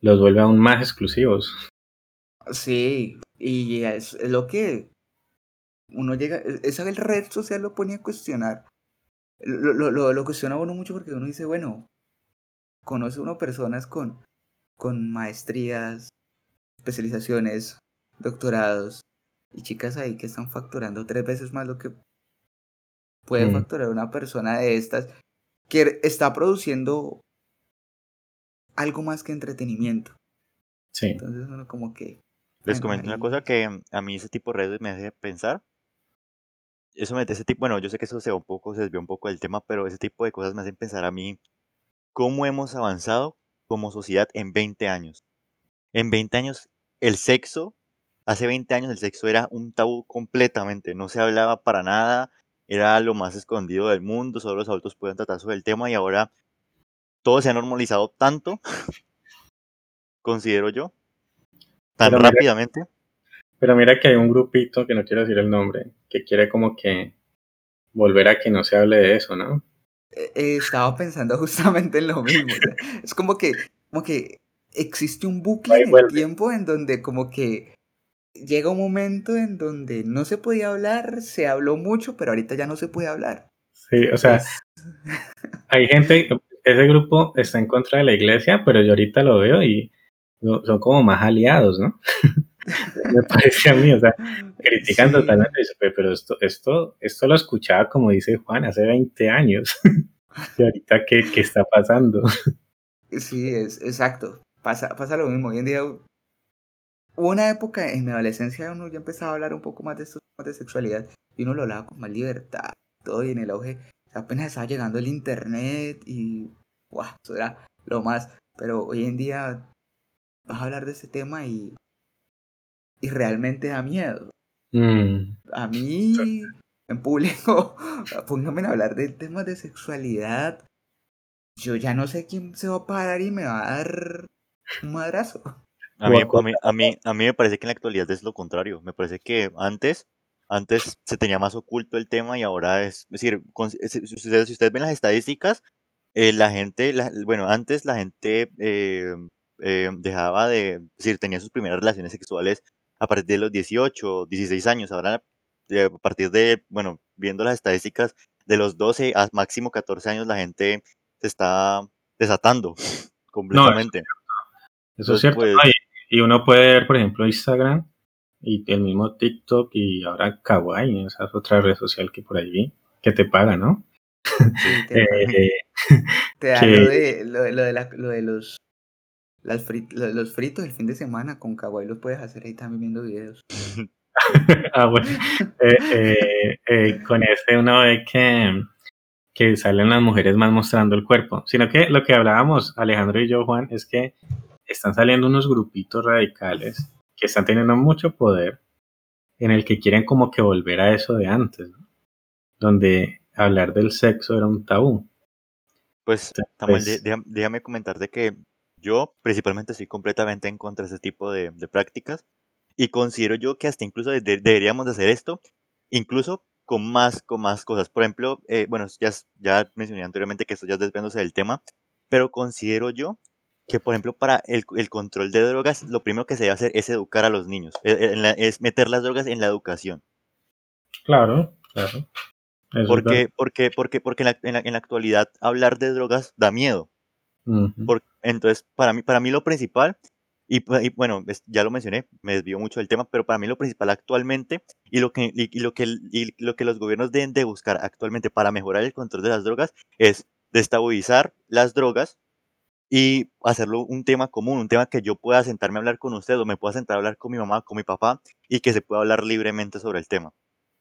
los vuelve aún más exclusivos. Sí, y es lo que uno llega, e- esa red social lo pone a cuestionar. Lo, lo, lo, lo cuestiona uno mucho porque uno dice, bueno, conoce uno personas con, con maestrías, especializaciones, doctorados, y chicas ahí que están facturando tres veces más lo que puede Mm. facturar una persona de estas que está produciendo algo más que entretenimiento. Sí. Entonces uno como que... Les comento una cosa que mm, a mí ese tipo de redes me hace pensar. Eso me, ese tipo, bueno, yo sé que eso se va un poco, se desvió un poco del tema, pero ese tipo de cosas me hacen pensar a mí cómo hemos avanzado como sociedad en 20 años. En 20 años, el sexo, hace 20 años el sexo era un tabú completamente, no se hablaba para nada, era lo más escondido del mundo, solo los adultos podían tratar sobre el tema y ahora todo se ha normalizado tanto, considero yo, tan Pero mira- rápidamente. Pero mira que hay un grupito, que no quiero decir el nombre, que quiere como que volver a que no se hable de eso, ¿no? Eh, eh, estaba pensando justamente en lo mismo. o sea, es como que, como que existe un bucle Ahí en el vuelve. tiempo en donde como que llega un momento en donde no se podía hablar, se habló mucho, pero ahorita ya no se puede hablar. Sí, o sea, hay gente, ese grupo está en contra de la iglesia, pero yo ahorita lo veo y son como más aliados, ¿no? Me parece a mí, o sea, critican Sí, totalmente, dice, "Pe- pero esto, esto, esto lo escuchaba, como dice Juan, hace 20 años. y ahorita, ¿qué, qué está pasando? Sí, es exacto. Pasa, pasa lo mismo. Hoy en día hubo una época en mi adolescencia uno ya empezaba a hablar un poco más de estos temas de sexualidad y uno lo hablaba con más libertad, todo y en el auge apenas estaba llegando el internet y ¡guau! eso era lo más. Pero hoy en día vas a hablar de este tema y, y realmente da miedo. Mm, A mí, en público, pónganme a hablar de temas de sexualidad. Yo ya no sé quién se va a parar y me va a dar un madrazo. A mí, a, mí, a, mí, a mí me parece que en la actualidad es lo contrario. Me parece que antes, antes se tenía más oculto el tema y ahora es, es decir, con- si si ustedes, si ustedes ven las estadísticas, eh, la gente, la- bueno, antes la gente eh, eh, dejaba de, es decir, tenía sus primeras relaciones sexuales a partir de los 18, 16 años. Ahora, eh, a partir de, bueno, viendo las estadísticas, de los 12 a máximo 14 años, la gente se está desatando completamente. Eso es Entonces, cierto. pues, ¿no? Y, uno puede ver, por ejemplo, Instagram y el mismo TikTok y ahora Kawaii, esa es otra red social que por ahí vi, que te paga, ¿no? Sí, te, Eh, te da que- lo de, lo, de- lo de la- lo de los, las frit- los fritos el fin de semana con Kawaii los puedes hacer ahí también viendo videos. ah, bueno. Eh, eh, eh, con este uno ve que, que salen las mujeres más mostrando el cuerpo. Sino que lo que hablábamos, Alejandro y yo, Juan, es que están saliendo unos grupitos radicales que están teniendo mucho poder en el que quieren como que volver a eso de antes, ¿no? donde hablar del sexo era un tabú. Pues, Entonces, Samuel, déjame comentarte que yo principalmente estoy completamente en contra de ese tipo de, de prácticas y considero yo que hasta incluso de- de- deberíamos de hacer esto, incluso con más, con más cosas. Por ejemplo, eh, bueno, ya, mencioné anteriormente que esto ya es desviándose del tema, pero considero yo que, por ejemplo, para el, el control de drogas, lo primero que se debe hacer es educar a los niños, e- e- la- es meter las drogas en la educación. Claro, claro. Porque, porque, porque, porque en la, en la- en la actualidad hablar de drogas da miedo. Verdad. Ujú. Por- entonces, para mí, para mí lo principal, y, pu- y bueno, ya lo mencioné, me desvío mucho del tema, pero para mí lo principal actualmente y lo que, y, lo que, y lo que los gobiernos deben de buscar actualmente para mejorar el control de las drogas es destabilizar las drogas y hacerlo un tema común, un tema que yo pueda sentarme a hablar con usted o me pueda sentar a hablar con mi mamá, con mi papá y que se pueda hablar libremente sobre el tema.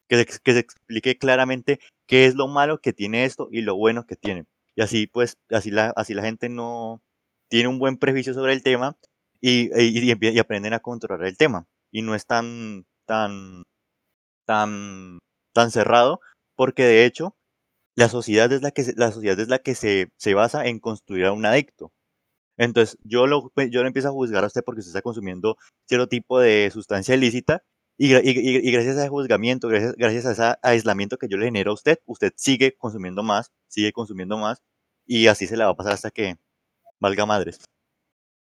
Que se, que se explique claramente qué es lo malo que tiene esto y lo bueno que tiene. Y así pues, así la, así la gente no tiene un buen prejuicio sobre el tema y, y, aprenden a controlar el tema. Y no es tan, tan, tan, tan cerrado, porque de hecho, la sociedad es la que la sociedad es la que se, se basa en construir a un adicto. Entonces, yo lo, yo lo empiezo a juzgar a usted porque usted está consumiendo cierto tipo de sustancia ilícita y- y- y gracias a ese juzgamiento, gracias, gracias a ese aislamiento que yo le genero a usted, usted sigue consumiendo más, sigue consumiendo más y así se la va a pasar hasta que valga madres.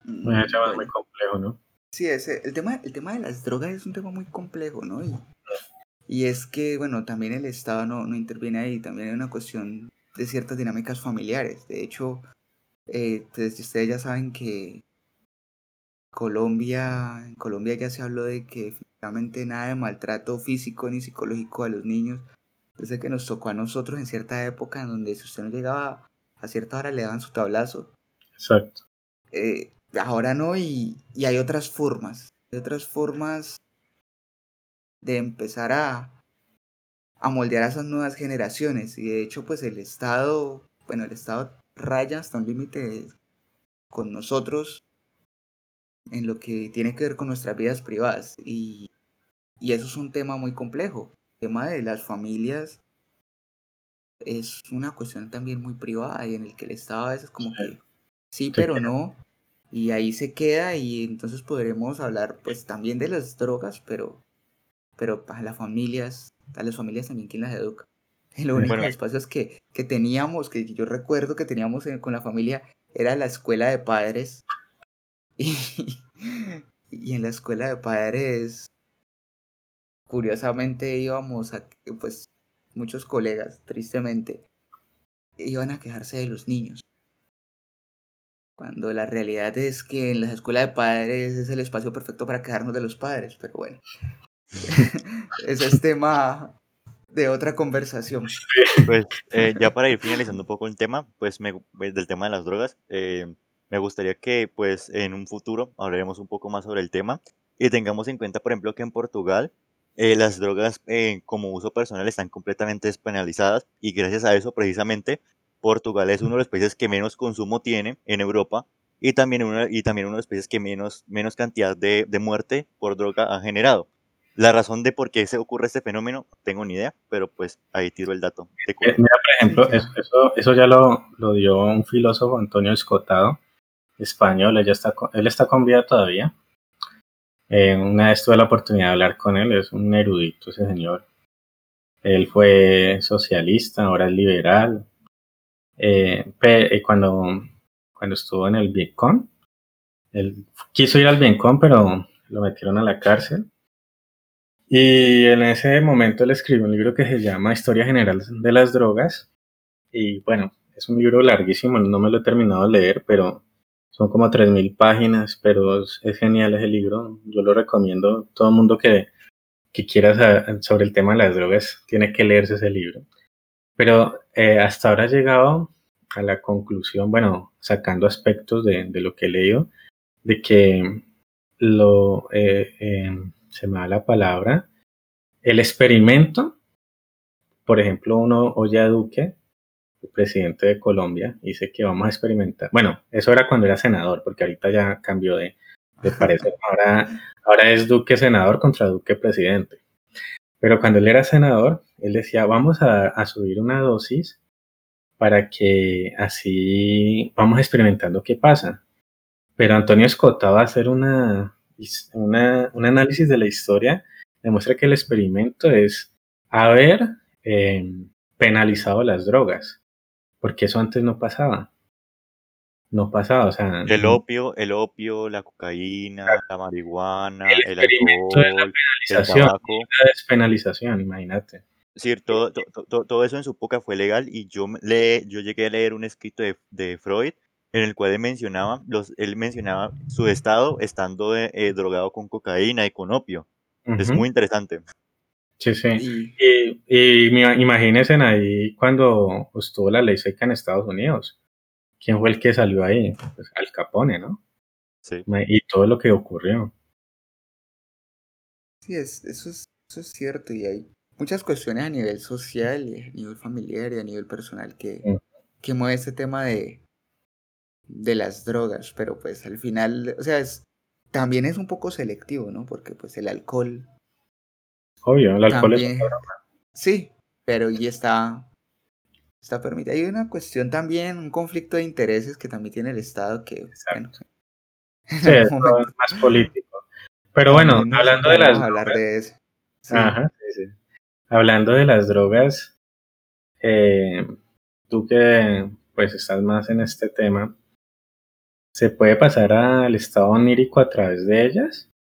Bueno, chaval, es muy Bueno, complejo, ¿no? Sí, ese, el, tema, el tema de las drogas es un tema muy complejo, ¿no? Y, y es que, bueno, también el Estado no, no interviene ahí, también hay una cuestión de ciertas dinámicas familiares. De hecho, eh, pues, ustedes ya saben que Colombia, en Colombia ya se habló de que efectivamente nada de maltrato físico ni psicológico a los niños, desde que nos tocó a nosotros en cierta época en donde si usted no llegaba a cierta hora le daban su tablazo. Exacto. Eh, ahora no, y, y hay otras formas, hay otras formas de empezar a, a moldear a esas nuevas generaciones. Y de hecho, pues el Estado, bueno, el Estado raya hasta un límite con nosotros en lo que tiene que ver con nuestras vidas privadas. Y, y eso es un tema muy complejo. El tema de las familias es una cuestión también muy privada y en el que el Estado a veces como que sí, pero no. Y ahí se queda y entonces podremos hablar pues también de las drogas, pero, pero a las familias, a las familias también quién las educa. Y los únicos Bueno. espacios que, que teníamos, que yo recuerdo que teníamos en- con la familia, era la escuela de padres. Y, y en la escuela de padres, curiosamente íbamos a, pues muchos colegas, tristemente, iban a quejarse de los niños. Cuando la realidad es que en la escuela de padres es el espacio perfecto para quejarnos de los padres, pero bueno. Ese es tema de otra conversación. Pues eh, ya para ir finalizando un poco el tema, pues me, pues, del tema de las drogas, eh, me gustaría que pues en un futuro hablaremos un poco más sobre el tema y tengamos en cuenta, por ejemplo, que en Portugal eh, las drogas eh, como uso personal están completamente despenalizadas y gracias a eso precisamente Portugal es uno de los países que menos consumo tiene en Europa y también uno, y también uno de los países que menos, menos cantidad de, de muerte por droga ha generado. La razón de por qué se ocurre este fenómeno, no tengo ni idea, pero pues ahí tiro el dato. Eh. Mira, por ejemplo, eso, eso, eso ya lo, lo dio un filósofo, Antonio Escotado, español. Ella está, él está con vida todavía. Eh, una vez tuve la oportunidad de hablar con él, es un erudito ese señor. Él fue socialista, ahora es liberal. eh, eh, cuando, cuando estuvo en el Vietcong. Él quiso ir al Vietcong, pero lo metieron a la cárcel. Y en ese momento él escribió un libro que se llama Historia General de las Drogas. Y bueno, es un libro larguísimo, no me lo he terminado de leer, pero son como 3.000 páginas, pero es, es genial ese libro. Yo lo recomiendo. Todo el mundo que, que quiera saber sobre el tema de las drogas tiene que leerse ese libro. Pero eh, hasta ahora he llegado a la conclusión, bueno, sacando aspectos de, de lo que he leído, de que lo, eh, eh, se me da la palabra, el experimento, por ejemplo, uno oye a Duque, presidente de Colombia, dice que vamos a experimentar. Bueno, eso era cuando era senador, porque ahorita ya cambió de, de parecer. Ahora, ahora es Duque senador contra Duque presidente. Pero cuando él era senador, él decía, vamos a, a subir una dosis para que así vamos experimentando qué pasa. Pero Antonio Escota va a hacer una, una, un análisis de la historia, demuestra que el experimento es haber eh, penalizado las drogas, porque eso antes no pasaba. No pasaba, o sea. El opio, el opio, la cocaína, la marihuana, El de la alcohol, el penalización, tabaco. la despenalización, imagínate. Sí, todo, to- to- to- todo eso en su época fue legal y yo, le, yo llegué a leer un escrito de, de Freud en el cual él mencionaba, los, él mencionaba su estado estando eh, eh, drogado con cocaína y con opio. Es muy interesante. Sí, sí. Y Y, imagínense ahí cuando estuvo la ley seca en Estados Unidos. ¿Quién fue el que salió ahí? Pues Al Capone, ¿no? Sí. Y todo lo que ocurrió. sí, es, eso, es, eso es cierto. Y hay muchas cuestiones a nivel social, y a nivel familiar y a nivel personal que, Mm. que mueve este tema de, de las drogas. Pero pues al final, o sea, es, también es un poco selectivo, ¿no? Porque pues el alcohol Obvio, el alcohol es también. Sí, pero ya está, está permitido. Hay una cuestión también, un conflicto de intereses que también tiene el Estado que, bueno, en Sí, es más político. Pero bueno, también hablando de las hablar drogas, de eso. Sí. ajá, sí, sí. Hablando de las drogas, eh, tú que pues estás más en este tema, ¿se puede pasar al estado onírico a través de ellas?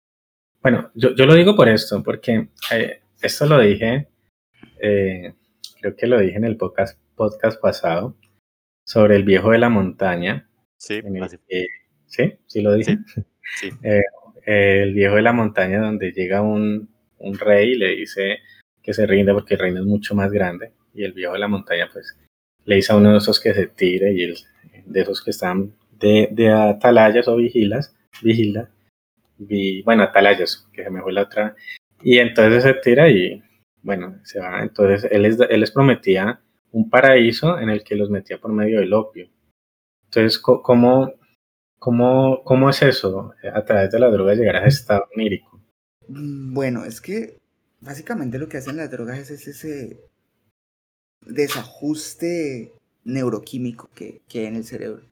Bueno, yo, yo lo digo por esto, porque eh, esto lo dije, eh, creo que lo dije en el podcast, podcast pasado, sobre el viejo de la montaña, Sí, que- ¿sí? ¿Sí lo dije? Sí. Eh, eh, el viejo de la montaña donde llega un, un rey y le dice que se rinde porque el reino es mucho más grande y el viejo de la montaña pues le dice a uno de esos que se tire y el, de esos que están de, de atalayas o vigilas, vigila, vi- bueno, atalayas, que se me fue la otra, y entonces se tira y bueno, se va, entonces él les, él les prometía un paraíso en el que los metía por medio del opio. Entonces, ¿cómo, cómo, cómo es eso? A través de la droga llegar a ese estado onírico. Bueno, es que básicamente lo que hacen las drogas es, es ese desajuste neuroquímico que, que hay en el cerebro.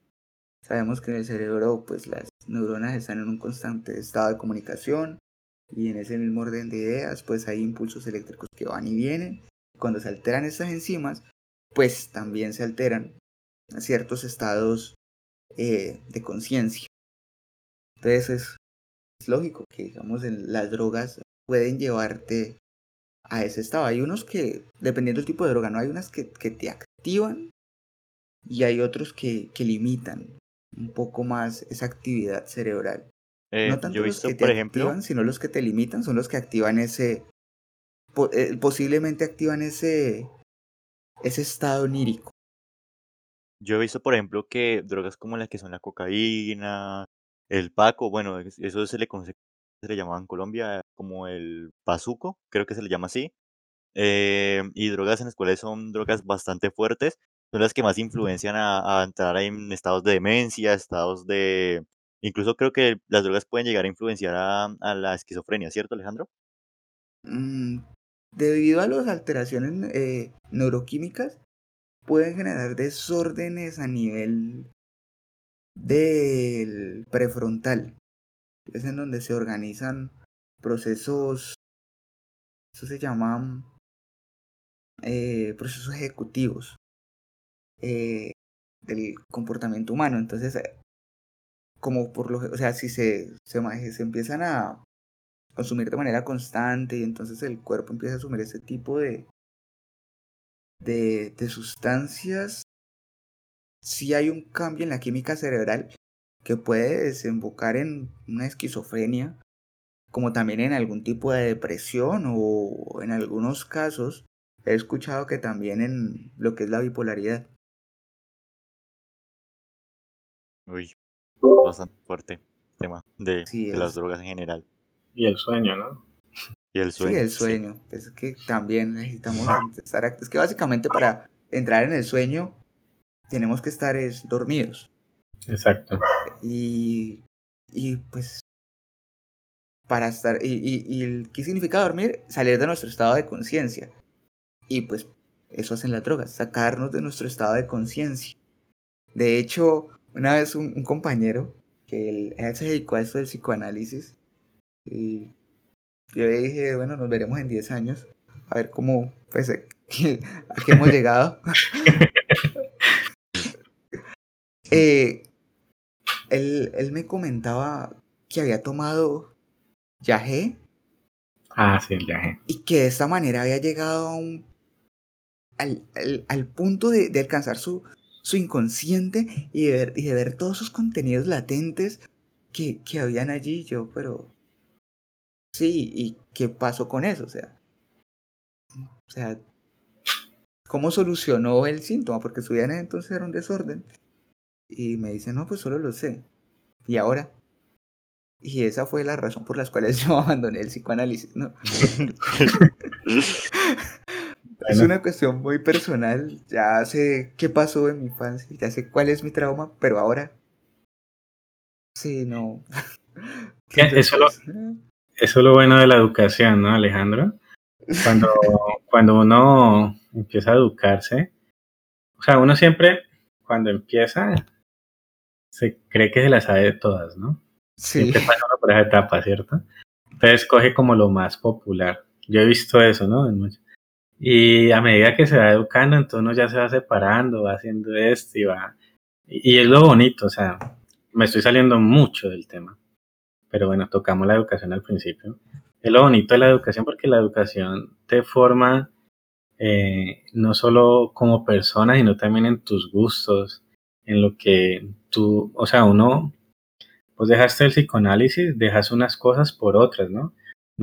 Sabemos que en el cerebro pues las neuronas están en un constante estado de comunicación y en ese mismo orden de ideas pues hay impulsos eléctricos que van y vienen. Cuando se alteran estas enzimas pues también se alteran ciertos estados eh, de conciencia. Entonces es, lógico que digamos en las drogas pueden llevarte a ese estado. Hay unos que, dependiendo del tipo de droga, no hay unas que, te activan y hay otros que limitan un poco más esa actividad cerebral. Eh, no tanto yo los visto, que te por ejemplo, activan, sino los que te limitan, son los que activan ese, eh, posiblemente activan ese, ese estado onírico. yo he visto, por ejemplo, que drogas como las que son la cocaína, el paco, bueno, es- eso se le conoce, se le llamaba en Colombia como el bazuco, creo que se le llama así, eh, y drogas en las cuales son drogas bastante fuertes, son las que más influencian a, a entrar en estados de demencia, estados de... Incluso creo que las drogas pueden llegar a influenciar a, la esquizofrenia, ¿cierto, Alejandro? Mm, debido a las alteraciones eh, neuroquímicas, pueden generar desórdenes a nivel del prefrontal. Es en donde se organizan procesos, eso se llaman eh, procesos ejecutivos. Eh, del comportamiento humano. Entonces, eh, como por lo, o sea, si se, se, se empiezan a consumir de manera constante y entonces el cuerpo empieza a asumir ese tipo de, de, de sustancias, si hay un cambio en la química cerebral que puede desembocar en una esquizofrenia, como también en algún tipo de depresión o en algunos casos he escuchado que también en lo que es la bipolaridad. Uy, bastante fuerte tema de, las drogas en general. Y el sueño, ¿no? Y el sueño. Sí, el sueño. Es que también necesitamos estar Es que básicamente para entrar en el sueño tenemos que estar es, dormidos. Exacto. Y, y pues para estar y, y, y, qué significa dormir salir de nuestro estado de conciencia y pues eso hacen las drogas sacarnos de nuestro estado de conciencia de hecho una vez un, compañero que él, se dedicó a esto del psicoanálisis y yo le dije bueno nos veremos en 10 años a ver cómo pues a qué hemos llegado eh, él, él me comentaba que había tomado yagé. Ah, sí, el yagé. Y que de esta manera había llegado a un, al, al, punto de, de, alcanzar su, su inconsciente y de, ver, y de ver todos esos contenidos latentes que, que habían allí. Yo, pero... Sí, ¿y qué pasó con eso? O sea, o sea, ¿cómo solucionó el síntoma? Porque su vida entonces era un desorden. Y me dice, no, pues solo lo sé. ¿Y ahora? Y esa fue la razón por las cuales yo abandoné el psicoanálisis, ¿no? Es una cuestión muy personal. Ya sé qué pasó en mi infancia, ya sé cuál es mi trauma, pero ahora. Sí, no. eso, lo, eso es lo bueno de la educación, ¿no, Alejandro? Cuando, cuando uno empieza a educarse, o sea, uno siempre, cuando empieza, se cree que se las sabe de todas, ¿no? Sí. Siempre pasa por esa etapa, ¿cierto? Entonces coge como lo más popular. Yo he visto eso, ¿no? Y a medida que se va educando, entonces uno ya se va separando, va haciendo esto y va... Y, es lo bonito, o sea, me estoy saliendo mucho del tema. Pero bueno, tocamos la educación al principio. Es lo bonito de la educación porque la educación te forma eh, no solo como persona, sino también en tus gustos, en lo que tú, o sea, uno, pues dejaste el psicoanálisis, dejas unas cosas por otras, ¿no?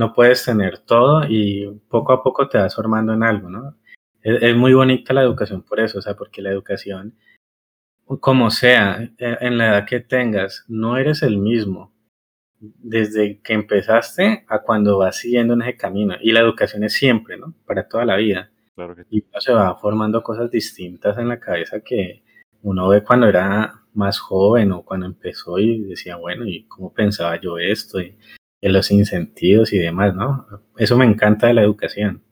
No puedes tener todo y poco a poco te vas formando en algo, ¿no? Es, muy bonita la educación por eso, o sea, porque la educación, como sea, en la edad que tengas, no eres el mismo desde que empezaste a cuando vas siguiendo en ese camino. Y la educación es siempre, ¿no? Para toda la vida. Claro que... Y uno se va formando cosas distintas en la cabeza que, uno ve cuando era más joven o cuando empezó y decía, bueno, ¿y cómo pensaba yo esto? Y, en los incentivos y demás, ¿no? Eso me encanta de la educación.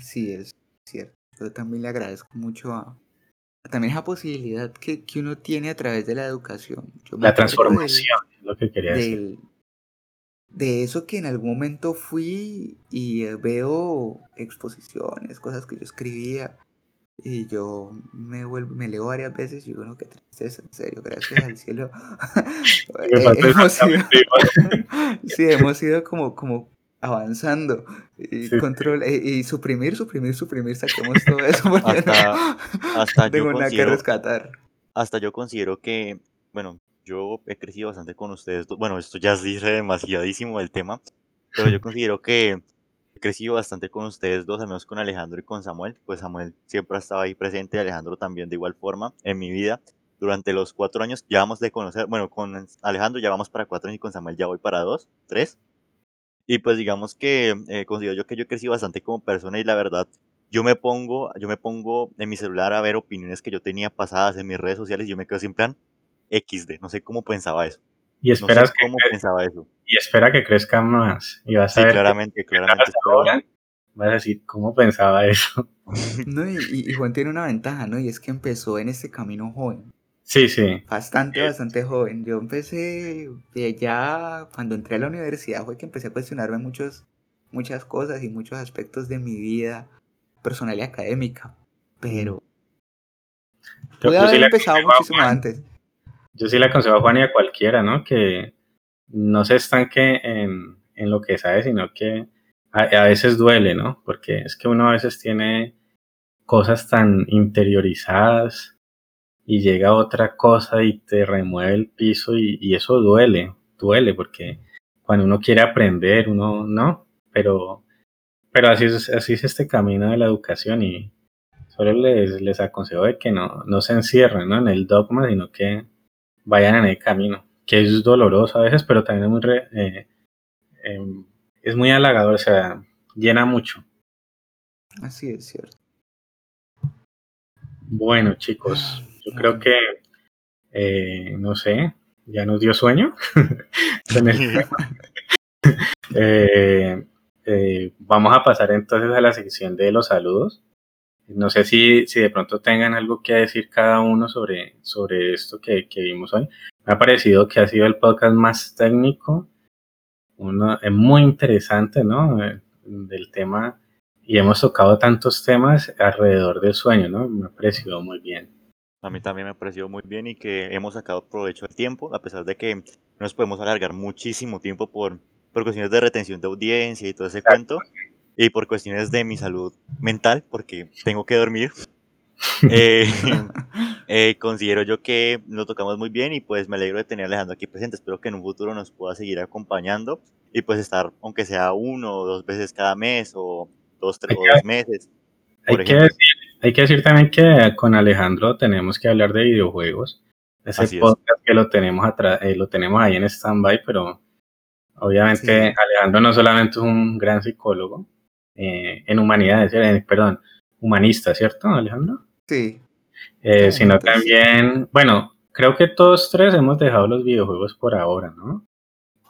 Sí, es cierto. Yo también le agradezco mucho a, también esa posibilidad que, que, uno tiene a través de la educación. la transformación, es lo que quería decir. De eso que en algún momento fui y veo exposiciones, cosas que yo escribía, y yo me vuelvo, me leo varias veces y digo, no, qué tristeza, en serio, gracias al cielo. Eh, hemos ido, sí, hemos ido como, como avanzando y control eh, y, suprimir, suprimir, suprimir, saquemos todo eso porque hasta, hasta tengo yo nada que rescatar. Hasta yo considero que, bueno, yo he crecido bastante con ustedes. Bueno, esto ya se dice demasiadísimo el tema, pero yo considero que crecido bastante con ustedes dos, al menos con Alejandro y con Samuel. Pues Samuel siempre ha estado ahí presente, Alejandro también de igual forma en mi vida. Durante los cuatro años ya vamos de conocer, bueno, con Alejandro ya vamos para cuatro años y con Samuel ya voy para dos, tres. Y pues digamos que eh, considero yo que yo he crecido bastante como persona y la verdad, yo me pongo, yo me pongo en mi celular a ver opiniones que yo tenía pasadas en mis redes sociales y yo me quedo sin plan XD, no sé cómo pensaba eso. Y esperas que cómo pensaba eso. Y espera que crezca más. Y vas a sí, claramente, claramente. vas a decir, ¿cómo pensaba eso? No, y, Juan tiene una ventaja, ¿no? Y es que empezó en este camino joven. Sí, sí. Bastante, bastante joven. Yo empecé ya cuando entré a la universidad fue que empecé a cuestionarme muchos, muchas cosas y muchos aspectos de mi vida personal y académica. Pero Yo, Pude yo haber sí empezado muchísimo antes. yo sí le aconsejo a Juan y a cualquiera, ¿no? Que no se estanque en, en lo que sabe, sino que a, veces duele, ¿no? Porque es que uno a veces tiene cosas tan interiorizadas y llega otra cosa y te remueve el piso y, y eso duele, duele, porque cuando uno quiere aprender, uno no, pero, pero así es, así es este camino de la educación y solo les, les aconsejo de que no, no se encierren ¿no? en el dogma, sino que vayan en el camino, que es doloroso a veces, pero también es muy, re- eh, em, es muy halagador, o sea, llena mucho. Así es cierto. Bueno, chicos, yo creo que, eh, no sé, ya nos dio sueño. Eh, eh, vamos a pasar entonces a la sección de los saludos. No sé si, si de pronto tengan algo que decir cada uno sobre, sobre esto que, que vimos hoy. Me ha parecido que ha sido el podcast más técnico, uno, es muy interesante, ¿no? Eh, Del tema y hemos tocado tantos temas alrededor del sueño, ¿no? Me ha parecido muy bien. A mí también me pareció muy bien y que hemos sacado provecho del tiempo, a pesar de que nos podemos alargar muchísimo tiempo por, por cuestiones de retención de audiencia y todo ese cuento, y por cuestiones de mi salud mental, porque tengo que dormir. Eh, eh, considero yo que lo tocamos muy bien y pues me alegro de tener a Alejandro aquí presente. Espero que en un futuro nos pueda seguir acompañando y pues estar, aunque sea uno o dos veces cada mes o dos, tres, o dos meses. Hay que, decir, hay que decir también que con Alejandro tenemos que hablar de videojuegos. Ese Así es. podcast que lo tenemos atrás, eh, lo tenemos ahí en stand-by, pero obviamente Sí. Alejandro no solamente es un gran psicólogo eh, en humanidades, eh, perdón, humanista, ¿cierto, Alejandro? Sí. Eh, Sí, sino entonces- también, bueno, creo que todos tres hemos dejado los videojuegos por ahora, ¿no?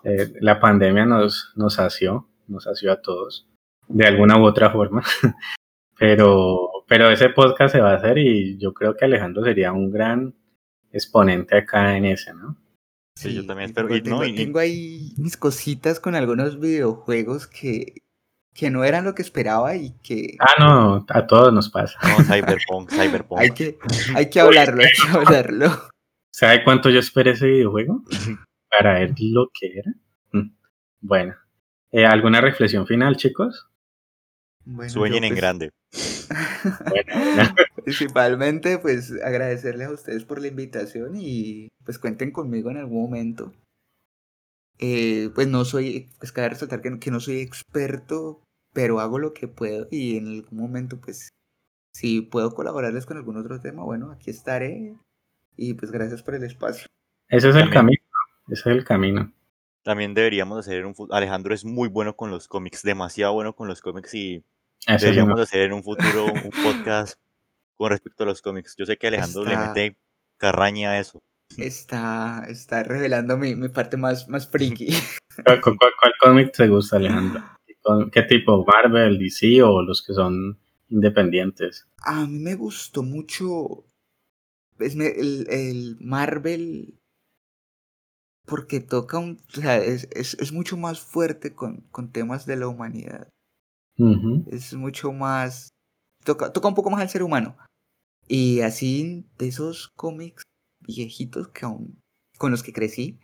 Eh, la pandemia nos, nos sació, nos sació a todos, de alguna u otra forma. pero, pero ese podcast se va a hacer y yo creo que Alejandro sería un gran exponente acá en ese, ¿no? Sí, yo también y espero- Tengo, y no, tengo- y- tengo ahí mis cositas con algunos videojuegos que, que no eran lo que esperaba y que Ah, no, a todos nos pasa. No, Cyberpunk, Cyberpunk. hay que, hay que hablarlo, hay que hablarlo. ¿Sabe cuánto yo esperé ese videojuego? Para ver lo que era. Mm. Bueno, eh, ¿alguna reflexión final, chicos? Bueno, Sueñen en pues, grande. Bueno, Principalmente, pues agradecerles a ustedes por la invitación y pues cuenten conmigo en algún momento. Eh, pues no soy, pues cabe resaltar que, que no soy experto, pero hago lo que puedo y en algún momento, pues, si puedo colaborarles con algún otro tema, bueno, aquí estaré. Y pues gracias por el espacio. ese es el También. camino. Ese es el camino. También deberíamos hacer un fu- Alejandro es muy bueno con los cómics, demasiado bueno con los cómics y deberíamos hacer en un futuro un podcast con respecto a los cómics. Yo sé que Alejandro le mete carraña a eso. Está, está revelando mi, mi parte más, más friki. ¿Cuál, cuál- cuál cómic te gusta, Alejandro? ¿Qué con- ¿Qué tipo? ¿Marvel, DC o los que son independientes? A mí me gustó mucho el, el Marvel porque toca un, o sea, es, es, es mucho más fuerte con, con temas de la humanidad. Es mucho más, toca, toca un poco más al ser humano. Y así de esos cómics viejitos que aún, con los que crecí,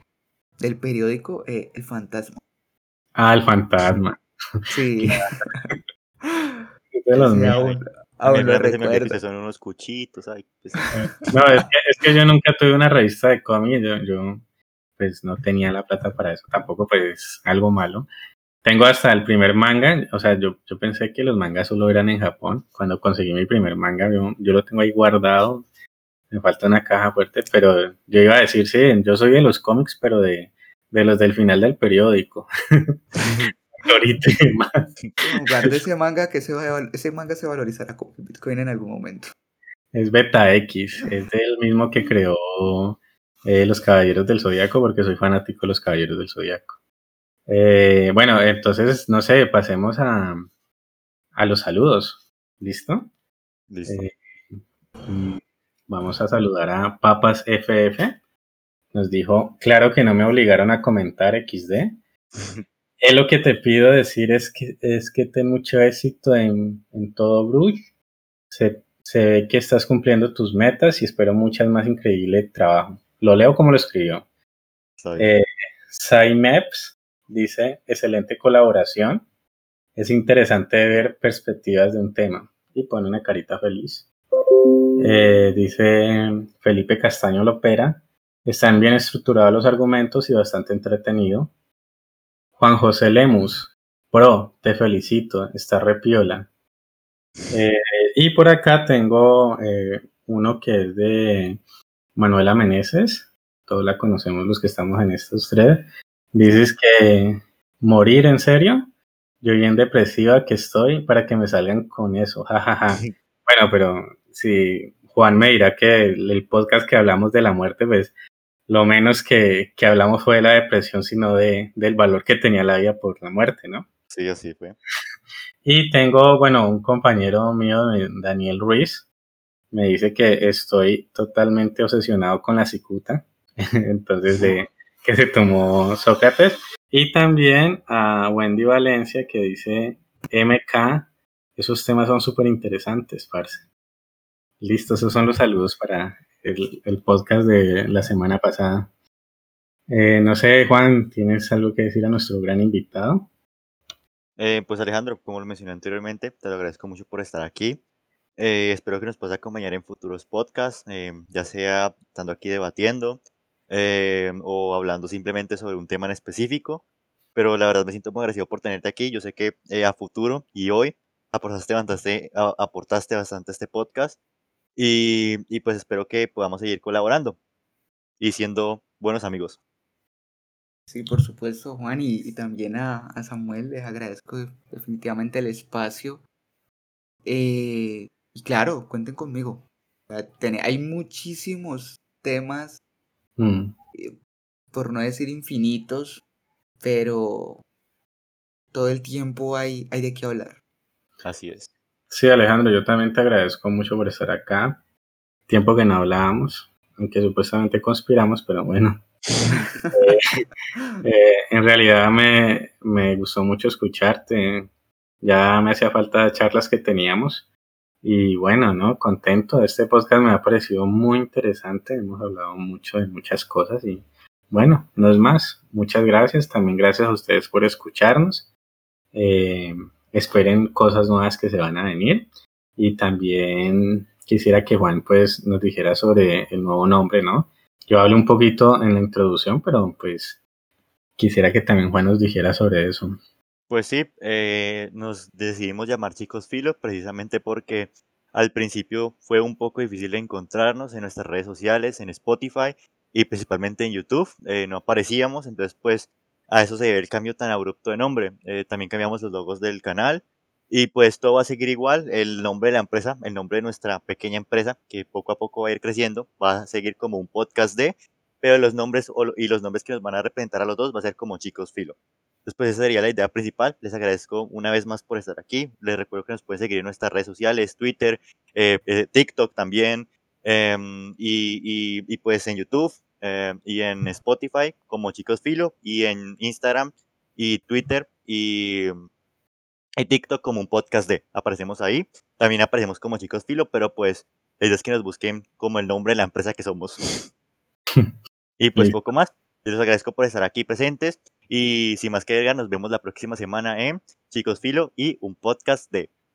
del periódico eh, El Fantasma. Ah, el fantasma. Sí. Es de los Sí, aún, Me aún lo recuerdo. son unos cuchitos. ay, pues, No, es que, es que yo nunca tuve una revista de cómics, yo, yo pues no tenía la plata para eso, tampoco pues algo malo. Tengo hasta el primer manga, o sea, yo, yo pensé que los mangas solo eran en Japón. Cuando conseguí mi primer manga, yo, yo lo tengo ahí guardado, me falta una caja fuerte, pero yo iba a decir, sí, yo soy de los cómics, pero de, de los del final del periódico. Ahorita y más. Guarde ese manga que ese, va a ese manga se valorizará como Bitcoin en algún momento. Es Beta X, es del mismo que creó eh, Los Caballeros del Zodiaco, porque soy fanático de Los Caballeros del Zodiaco. Eh, bueno, entonces, no sé, pasemos a, a los saludos. ¿Listo? listo. Eh, vamos a saludar a Papas FF. Nos dijo, claro que no me obligaron a comentar XD. Lo que te pido decir es que, es que ten mucho éxito en, en todo Bruges. Sé, Se ve que estás cumpliendo tus metas y espero muchas más increíble trabajo. Lo leo como lo escribió. Eh, dice, excelente colaboración. Es interesante ver perspectivas de un tema. Y pone una carita feliz. Eh, dice Felipe Castaño Lopera. Están bien estructurados los argumentos y bastante entretenido. Juan José Lemus. Pro, te felicito. Está repiola. Eh, y por acá tengo eh, uno que es de Manuela Meneses. Todos la conocemos los que estamos en estos tres. Dices que morir en serio. Yo bien depresiva que estoy para que me salgan con eso. bueno, pero si Juan me dirá que el, podcast que hablamos de la muerte, pues lo menos que, que hablamos fue de la depresión, sino de, del valor que tenía la vida por la muerte, ¿no? Sí, así fue. Y tengo, bueno, un compañero mío, Daniel Ruiz, me dice que estoy totalmente obsesionado con la cicuta, entonces de que se tomó Sócrates. Y también a Wendy Valencia que dice MK, esos temas son súper interesantes, parce. Listo, esos son los saludos para el, podcast de la semana pasada. Eh, no sé, Juan, ¿tienes algo que decir a nuestro gran invitado? Eh, pues Alejandro, como lo mencioné anteriormente, te lo agradezco mucho por estar aquí. Eh, espero que nos puedas acompañar en futuros podcasts, ya sea estando aquí debatiendo o hablando simplemente sobre un tema en específico. Pero la verdad me siento muy agradecido por tenerte aquí. Yo sé que a futuro y hoy aportaste bastante, aportaste bastante a este podcast y, y pues espero que podamos seguir colaborando y siendo buenos amigos. Sí, por supuesto, Juan, y, también a, Samuel les agradezco definitivamente el espacio. Eh, y claro, cuenten conmigo. hay muchísimos temas, mm. eh, por no decir infinitos, pero todo el tiempo hay, hay de qué hablar. Así es. Sí, Alejandro, yo también te agradezco mucho por estar acá. Tiempo que no hablábamos, aunque supuestamente conspiramos, pero bueno. Eh, eh, en realidad me, me, gustó mucho escucharte. Ya me hacía falta charlas que teníamos. Y bueno, ¿no? Contento. Este podcast me ha parecido muy interesante. Hemos hablado mucho de muchas cosas y bueno, no es más. Muchas gracias. También gracias a ustedes por escucharnos. Eh, esperen cosas nuevas que se van a venir. Y también quisiera que Juan pues nos dijera sobre el nuevo nombre, ¿no? Yo hablé un poquito en la introducción, pero pues quisiera que también Juan nos dijera sobre eso. Pues sí, eh, nos decidimos llamar Chicos Filo precisamente porque al principio fue un poco difícil encontrarnos en nuestras redes sociales, en Spotify y principalmente en YouTube. Eh, no aparecíamos, entonces pues a eso se debe el cambio tan abrupto de nombre. Eh, también cambiamos los logos del canal y pues todo va a seguir igual. El nombre de la empresa, el nombre de nuestra pequeña empresa, que poco a poco va a ir creciendo, va a seguir como un podcast de, pero los nombres y los nombres que nos van a representar a los dos va a ser como chicos filo. Entonces, esa sería la idea principal. Les agradezco una vez más por estar aquí. Les recuerdo que nos pueden seguir en nuestras redes sociales, Twitter, eh, eh, TikTok también, em, y, pues en YouTube em, y en Spotify como chicos filo, y en Instagram y Twitter y y TikTok como un podcast de. Aparecemos ahí. También aparecemos como chicos filo, pero pues la es que nos busquen como el nombre de la empresa que somos. y pues poco más. Les agradezco por estar aquí presentes. Y sin más que decir, nos vemos la próxima semana en Chicos Filo y un podcast de.